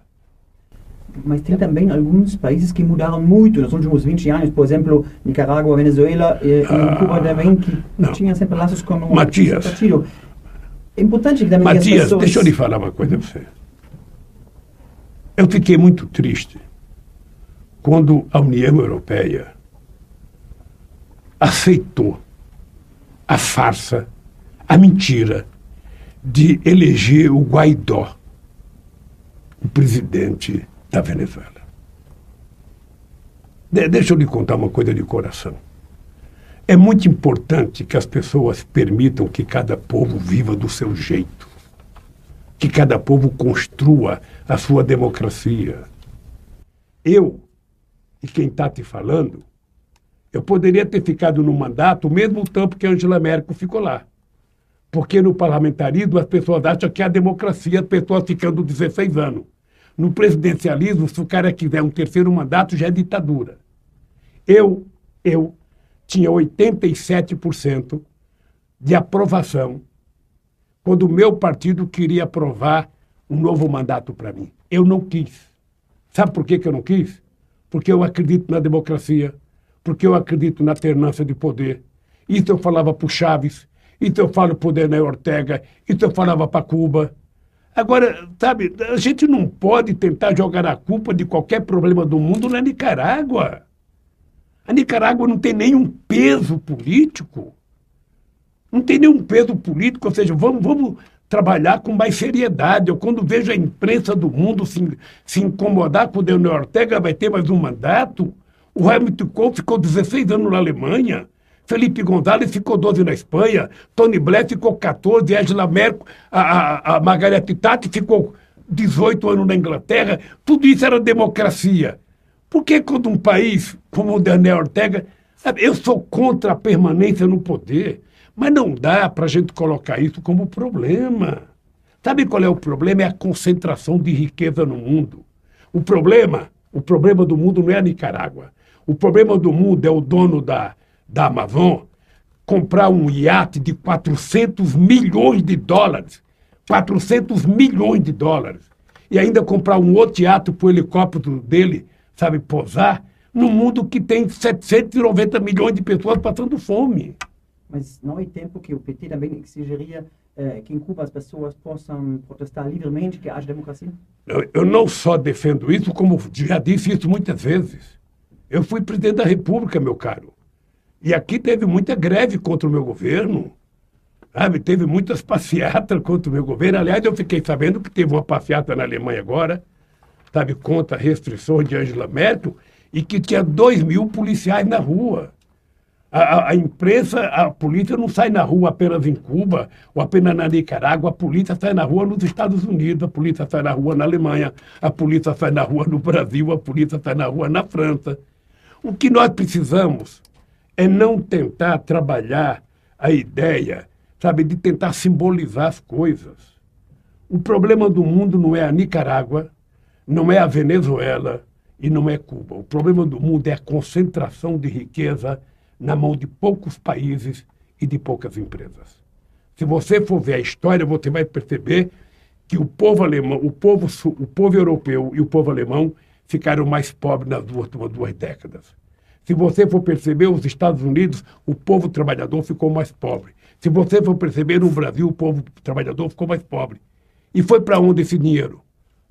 Mas tem também alguns países que mudaram muito nos últimos 20 anos, por exemplo, Nicarágua, Venezuela e, ah, Cuba também, que não. tinham sempre laços com o Matias, partido. É importante que também Matias, pessoas... deixa eu lhe falar uma coisa para você. Eu fiquei muito triste quando a União Europeia aceitou a farsa, a mentira de eleger o Guaidó, o presidente da Venezuela. De deixa eu lhe contar uma coisa de coração. É muito importante que as pessoas permitam que cada povo viva do seu jeito, que cada povo construa a sua democracia. Eu, e quem está te falando, eu poderia ter ficado no mandato o mesmo tempo que Angela Merkel ficou lá. Porque no parlamentarismo as pessoas acham que é a democracia, as pessoas ficando 16 anos. No presidencialismo, se o cara quiser um terceiro mandato, já é ditadura. Eu, eu tinha 87% de aprovação quando o meu partido queria aprovar um novo mandato para mim. Eu não quis. Sabe por que, que eu não quis? Porque eu acredito na democracia, porque eu acredito na alternância de poder. Isso eu falava para o Chaves, isso eu falo para o Daniel Ortega, isso eu falava para Cuba. Agora, sabe, a gente não pode tentar jogar a culpa de qualquer problema do mundo na Nicarágua. A Nicarágua não tem nenhum peso político. Não tem nenhum peso político, ou seja, vamos, vamos trabalhar com mais seriedade. Eu, quando vejo a imprensa do mundo se, se incomodar com o Daniel Ortega, vai ter mais um mandato. O Hamilton Kohl ficou 16 anos na Alemanha. Felipe González ficou 12 na Espanha. Tony Blair ficou 14. Angela Merkel, a, a, a Margaret ficou 18 anos na Inglaterra. Tudo isso era democracia. Por que quando um país como o Daniel Ortega... Sabe, eu sou contra a permanência no poder. Mas não dá para a gente colocar isso como problema. Sabe qual é o problema? É a concentração de riqueza no mundo. O problema, o problema do mundo não é a Nicarágua. O problema do mundo é o dono da, da Amazon comprar um iate de 400 milhões de dólares. 400 milhões de dólares. E ainda comprar um outro iate para o helicóptero dele, sabe, posar, num mundo que tem 790 milhões de pessoas passando fome. Mas não é tempo que o PT também exigiria eh, que em Cuba as pessoas possam protestar livremente, que haja democracia? Eu, eu não só defendo isso, como já disse isso muitas vezes. Eu fui presidente da República, meu caro. E aqui teve muita greve contra o meu governo. Sabe? Teve muitas passeatas contra o meu governo. Aliás, eu fiquei sabendo que teve uma passeata na Alemanha agora, sabe, contra restrições de Angela Merkel, e que tinha dois mil policiais na rua. A, a, imprensa, a polícia não sai na rua apenas em Cuba ou apenas na Nicarágua, a polícia sai na rua nos Estados Unidos, a polícia sai na rua na Alemanha, a polícia sai na rua no Brasil, a polícia sai na rua na França. O que nós precisamos é não tentar trabalhar a ideia, sabe, de tentar simbolizar as coisas. O problema do mundo não é a Nicarágua, não é a Venezuela e não é Cuba. O problema do mundo é a concentração de riqueza na mão de poucos países e de poucas empresas. Se você for ver a história, você vai perceber que o povo alemão, o povo, o povo europeu e o povo alemão ficaram mais pobres nas duas, duas décadas. Se você for perceber, os Estados Unidos, o povo trabalhador ficou mais pobre. Se você for perceber, no Brasil, o povo trabalhador ficou mais pobre. E foi para onde esse dinheiro?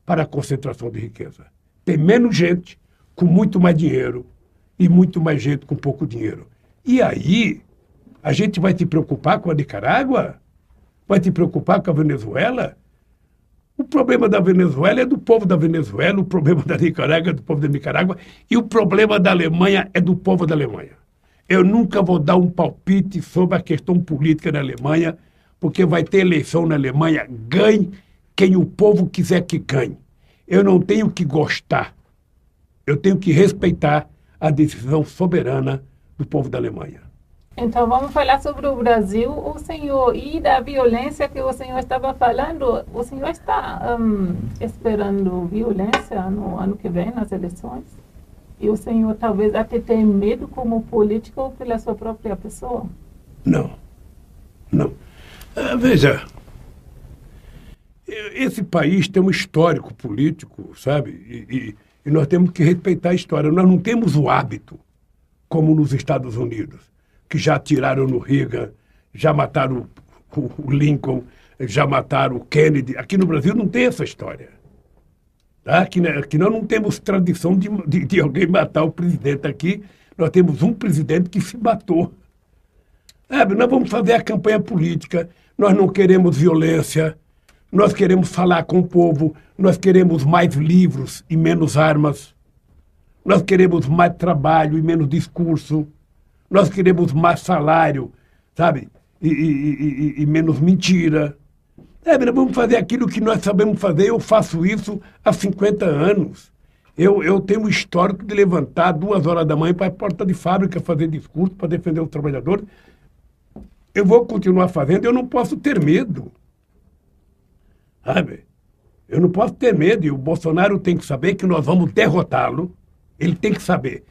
Para a concentração de riqueza. Tem menos gente com muito mais dinheiro e muito mais gente com pouco dinheiro. E aí, a gente vai te preocupar com a Nicarágua? Vai te preocupar com a Venezuela? O problema da Venezuela é do povo da Venezuela, o problema da Nicarágua é do povo da Nicarágua, e o problema da Alemanha é do povo da Alemanha. Eu nunca vou dar um palpite sobre a questão política na Alemanha, porque vai ter eleição na Alemanha, ganhe quem o povo quiser que ganhe. Eu não tenho que gostar, eu tenho que respeitar a decisão soberana do povo da Alemanha. Então vamos falar sobre o Brasil, o senhor e da violência que o senhor estava falando. O senhor está um, esperando violência no ano que vem nas eleições? E o senhor talvez até tem medo como político pela sua própria pessoa? Não, não. Uh, veja, esse país tem um histórico político, sabe? E, e, e nós temos que respeitar a história. Nós não temos o hábito como nos Estados Unidos, que já tiraram no Reagan, já mataram o, Lincoln, já mataram o Kennedy. Aqui no Brasil não tem essa história. Tá? Aqui, aqui nós não temos tradição de, de, de alguém matar o presidente. Aqui nós temos um presidente que se matou. É, nós vamos fazer a campanha política, nós não queremos violência, nós queremos falar com o povo, nós queremos mais livros e menos armas. Nós queremos mais trabalho e menos discurso. Nós queremos mais salário, sabe? E, e, e, e menos mentira. É, vamos fazer aquilo que nós sabemos fazer. Eu faço isso há 50 anos. Eu, eu tenho um histórico de levantar duas horas da manhã para a porta de fábrica fazer discurso para defender os trabalhadores. Eu vou continuar fazendo, eu não posso ter medo. Sabe? Eu não posso ter medo e o Bolsonaro tem que saber que nós vamos derrotá-lo ele tem que saber.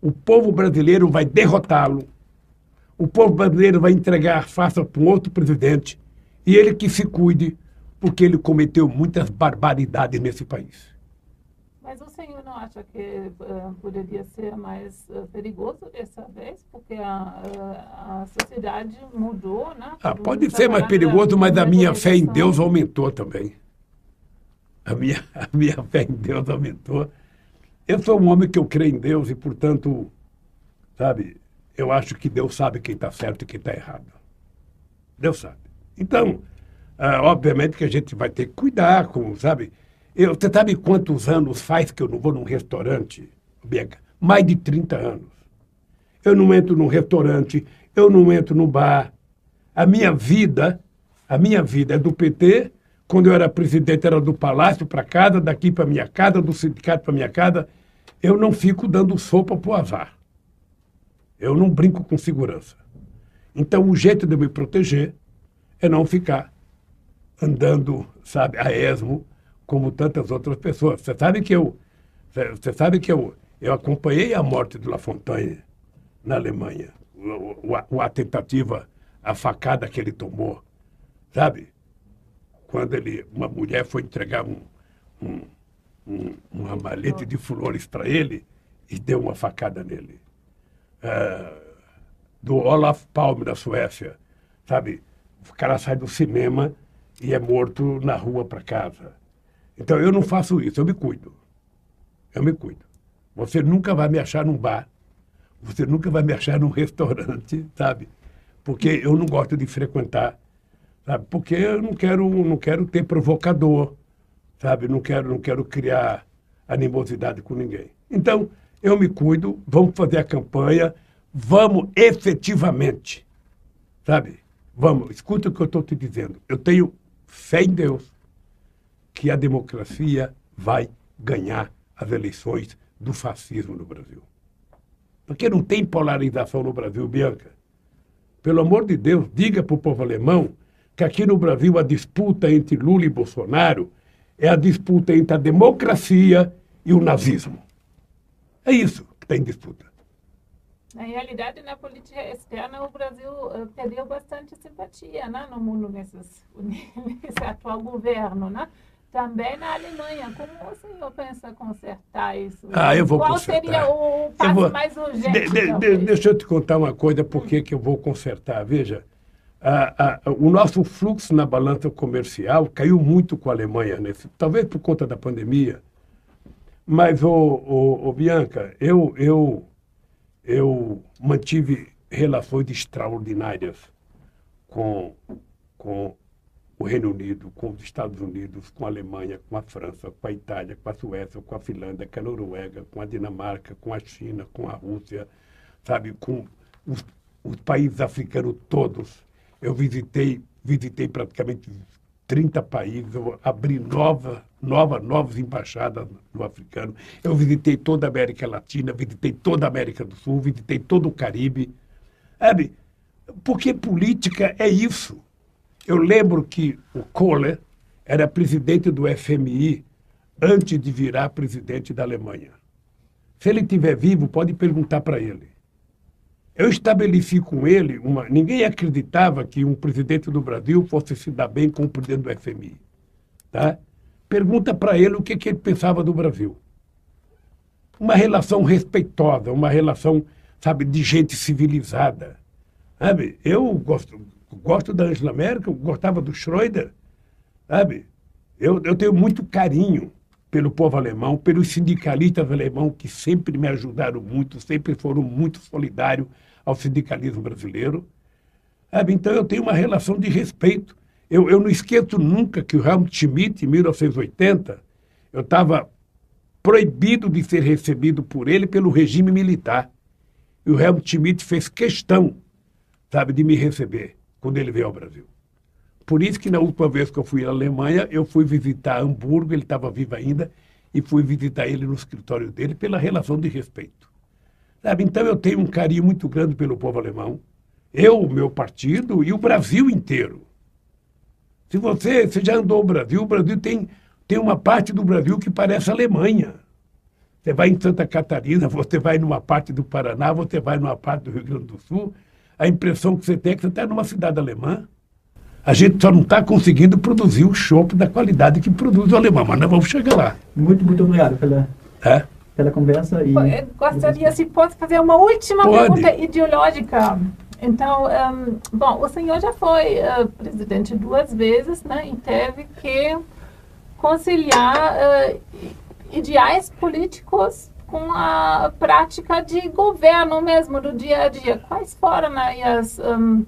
O povo brasileiro vai derrotá-lo. O povo brasileiro vai entregar farsa para um outro presidente. E ele que se cuide, porque ele cometeu muitas barbaridades nesse país. Mas o senhor não acha que uh, poderia ser mais uh, perigoso dessa vez? Porque a, uh, a sociedade mudou, né? Ah, pode ser mais perigoso, mas a minha fé em Deus aumentou também. A minha, a minha fé em Deus aumentou. Eu sou um homem que eu creio em Deus e, portanto, sabe, eu acho que Deus sabe quem está certo e quem está errado. Deus sabe. Então, ah, obviamente que a gente vai ter que cuidar, com, sabe? Eu, você sabe quantos anos faz que eu não vou num restaurante, Bianca? Mais de 30 anos. Eu não entro num restaurante, eu não entro no bar. A minha vida, a minha vida é do PT. Quando eu era presidente, era do palácio para casa, daqui para minha casa, do sindicato para minha casa. Eu não fico dando sopa para o azar. Eu não brinco com segurança. Então, o jeito de me proteger é não ficar andando, sabe, a esmo, como tantas outras pessoas. Você sabe que eu, você sabe que eu, eu acompanhei a morte de La Fontaine na Alemanha, o, o, a tentativa, a facada que ele tomou, sabe? Quando ele, uma mulher foi entregar um, um, um uma malete de flores para ele e deu uma facada nele. Uh, do Olaf Palme, da Suécia, sabe? O cara sai do cinema e é morto na rua para casa. Então eu não faço isso, eu me cuido. Eu me cuido. Você nunca vai me achar num bar, você nunca vai me achar num restaurante, sabe? Porque eu não gosto de frequentar, sabe? Porque eu não quero, não quero ter provocador, sabe? Não quero, não quero criar animosidade com ninguém. Então, eu me cuido, vamos fazer a campanha, vamos efetivamente, sabe? Vamos, escuta o que eu estou te dizendo. Eu tenho fé em Deus que a democracia vai ganhar as eleições do fascismo no Brasil. Porque não tem polarização no Brasil, Bianca. Pelo amor de Deus, diga para o povo alemão que aqui no Brasil a disputa entre Lula e Bolsonaro é a disputa entre a democracia e o nazismo. É isso que está em disputa. Na realidade, na política externa, o Brasil uh, perdeu bastante simpatia né, no mundo nesses, nesse atual governo. Né? Também na Alemanha. Como o senhor pensa consertar isso? Ah, eu vou Qual consertar. seria o passo vou... mais urgente? De, de, de, deixa eu te contar uma coisa, por que, que eu vou consertar. Veja, a, a, o nosso fluxo na balança comercial caiu muito com a Alemanha, nesse, talvez por conta da pandemia. Mas, ô Bianca, eu, eu eu mantive relações extraordinárias com, com o Reino Unido, com os Estados Unidos, com a Alemanha, com a França, com a Itália, com a Suécia, com a Finlândia, com a Noruega, com a Dinamarca, com a China, com a Rússia, sabe, com os, os países africanos todos. Eu visitei, visitei praticamente 30 países, eu abri nova, nova, novas embaixadas no africano. Eu visitei toda a América Latina, visitei toda a América do Sul, visitei todo o Caribe. Sabe? Porque política é isso. Eu lembro que o Kohler era presidente do FMI antes de virar presidente da Alemanha. Se ele estiver vivo, pode perguntar para ele. Eu estabeleci com ele uma. Ninguém acreditava que um presidente do Brasil fosse se dar bem com o presidente do FMI. Tá? Pergunta para ele o que, que ele pensava do Brasil. Uma relação respeitosa, uma relação, sabe, de gente civilizada. Sabe? Eu gosto, gosto da Angela Merkel, gostava do Schroeder, sabe? Eu, eu tenho muito carinho pelo povo alemão, pelos sindicalistas alemãos que sempre me ajudaram muito, sempre foram muito solidários ao sindicalismo brasileiro. Então eu tenho uma relação de respeito. Eu, eu não esqueço nunca que o Helmut Schmidt, em 1980, eu estava proibido de ser recebido por ele pelo regime militar. E o Helmut Schmidt fez questão, sabe, de me receber quando ele veio ao Brasil. Por isso que na última vez que eu fui à Alemanha, eu fui visitar Hamburgo, ele estava vivo ainda, e fui visitar ele no escritório dele pela relação de respeito. Sabe? Então eu tenho um carinho muito grande pelo povo alemão, eu, o meu partido e o Brasil inteiro. Se você, você já andou no Brasil, o Brasil tem, tem uma parte do Brasil que parece Alemanha. Você vai em Santa Catarina, você vai numa parte do Paraná, você vai numa parte do Rio Grande do Sul, a impressão que você tem é que você está numa cidade alemã. A gente só não está conseguindo produzir o chopp da qualidade que produz o alemão, mas nós vamos chegar lá. Muito, muito obrigado pela, É? pela conversa. E... Eu gostaria, se pode fazer uma última Pode. pergunta ideológica. Então, um, bom, o senhor já foi uh, presidente duas vezes, né, e teve que conciliar uh, ideais políticos com a prática de governo mesmo, do dia a dia. Quais foram aí as, um,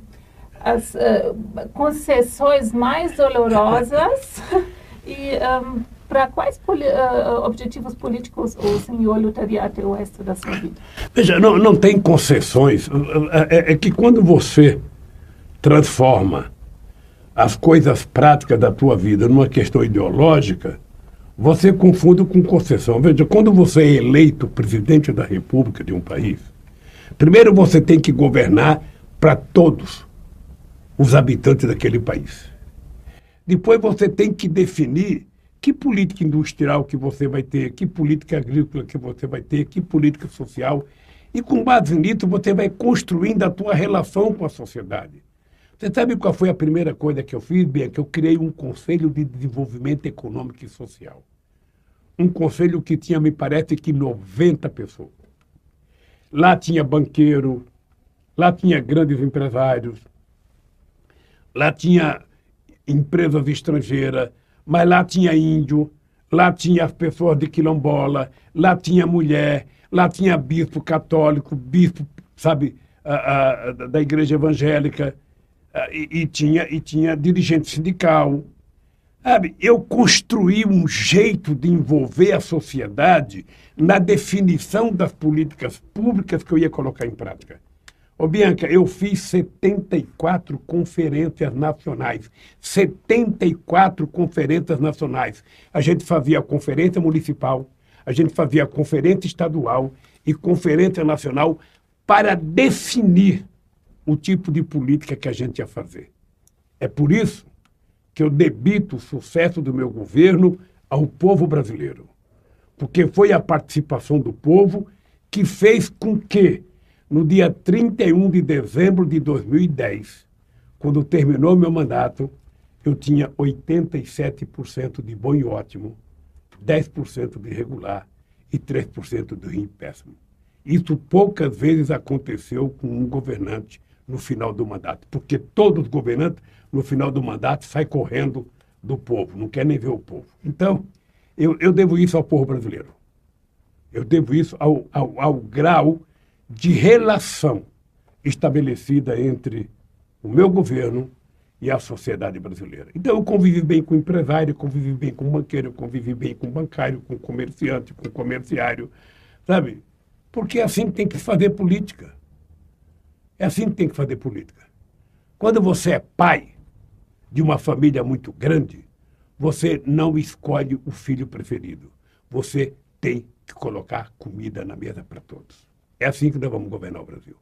as uh, concessões mais dolorosas e um, para quais poli uh, objetivos políticos o senhor lutaria até o resto da sua vida? Veja, não, não tem concessões. É, é que quando você transforma as coisas práticas da tua vida numa questão ideológica, você confunde com concessão. Veja, quando você é eleito presidente da República de um país, primeiro você tem que governar para todos os habitantes daquele país. Depois você tem que definir que política industrial que você vai ter, que política agrícola que você vai ter, que política social. E com base nisso, você vai construindo a tua relação com a sociedade. Você sabe qual foi a primeira coisa que eu fiz, Bia? Que eu criei um Conselho de Desenvolvimento Econômico e Social. Um conselho que tinha, me parece, que 90 pessoas. Lá tinha banqueiro, lá tinha grandes empresários, lá tinha empresas estrangeiras, mas lá tinha índio, lá tinha as pessoas de quilombola, lá tinha mulher, lá tinha bispo católico, bispo, sabe, a, a, da igreja evangélica, a, e, e, tinha, e tinha dirigente sindical. Sabe, eu construí um jeito de envolver a sociedade na definição das políticas públicas que eu ia colocar em prática. Ô, Bianca, eu fiz 74 conferências nacionais. 74 conferências nacionais. A gente fazia conferência municipal, a gente fazia conferência estadual e conferência nacional para definir o tipo de política que a gente ia fazer. É por isso que eu debito o sucesso do meu governo ao povo brasileiro. Porque foi a participação do povo que fez com que no dia 31 de dezembro de 2010, quando terminou meu mandato, eu tinha 87% de bom e ótimo, 10% de regular e 3% de ruim e péssimo. Isso poucas vezes aconteceu com um governante no final do mandato, porque todos os governantes, no final do mandato, saem correndo do povo, não quer nem ver o povo. Então, eu, eu devo isso ao povo brasileiro. Eu devo isso ao, ao, ao grau de relação estabelecida entre o meu governo e a sociedade brasileira. Então, eu convivi bem com empresário, convivi bem com banqueiro, convivi bem com bancário, com comerciante, com comerciário, sabe? Porque é assim que tem que fazer política. É assim que tem que fazer política. Quando você é pai de uma família muito grande, você não escolhe o filho preferido. Você tem que colocar comida na mesa para todos. É assim que nós vamos governar o Brasil.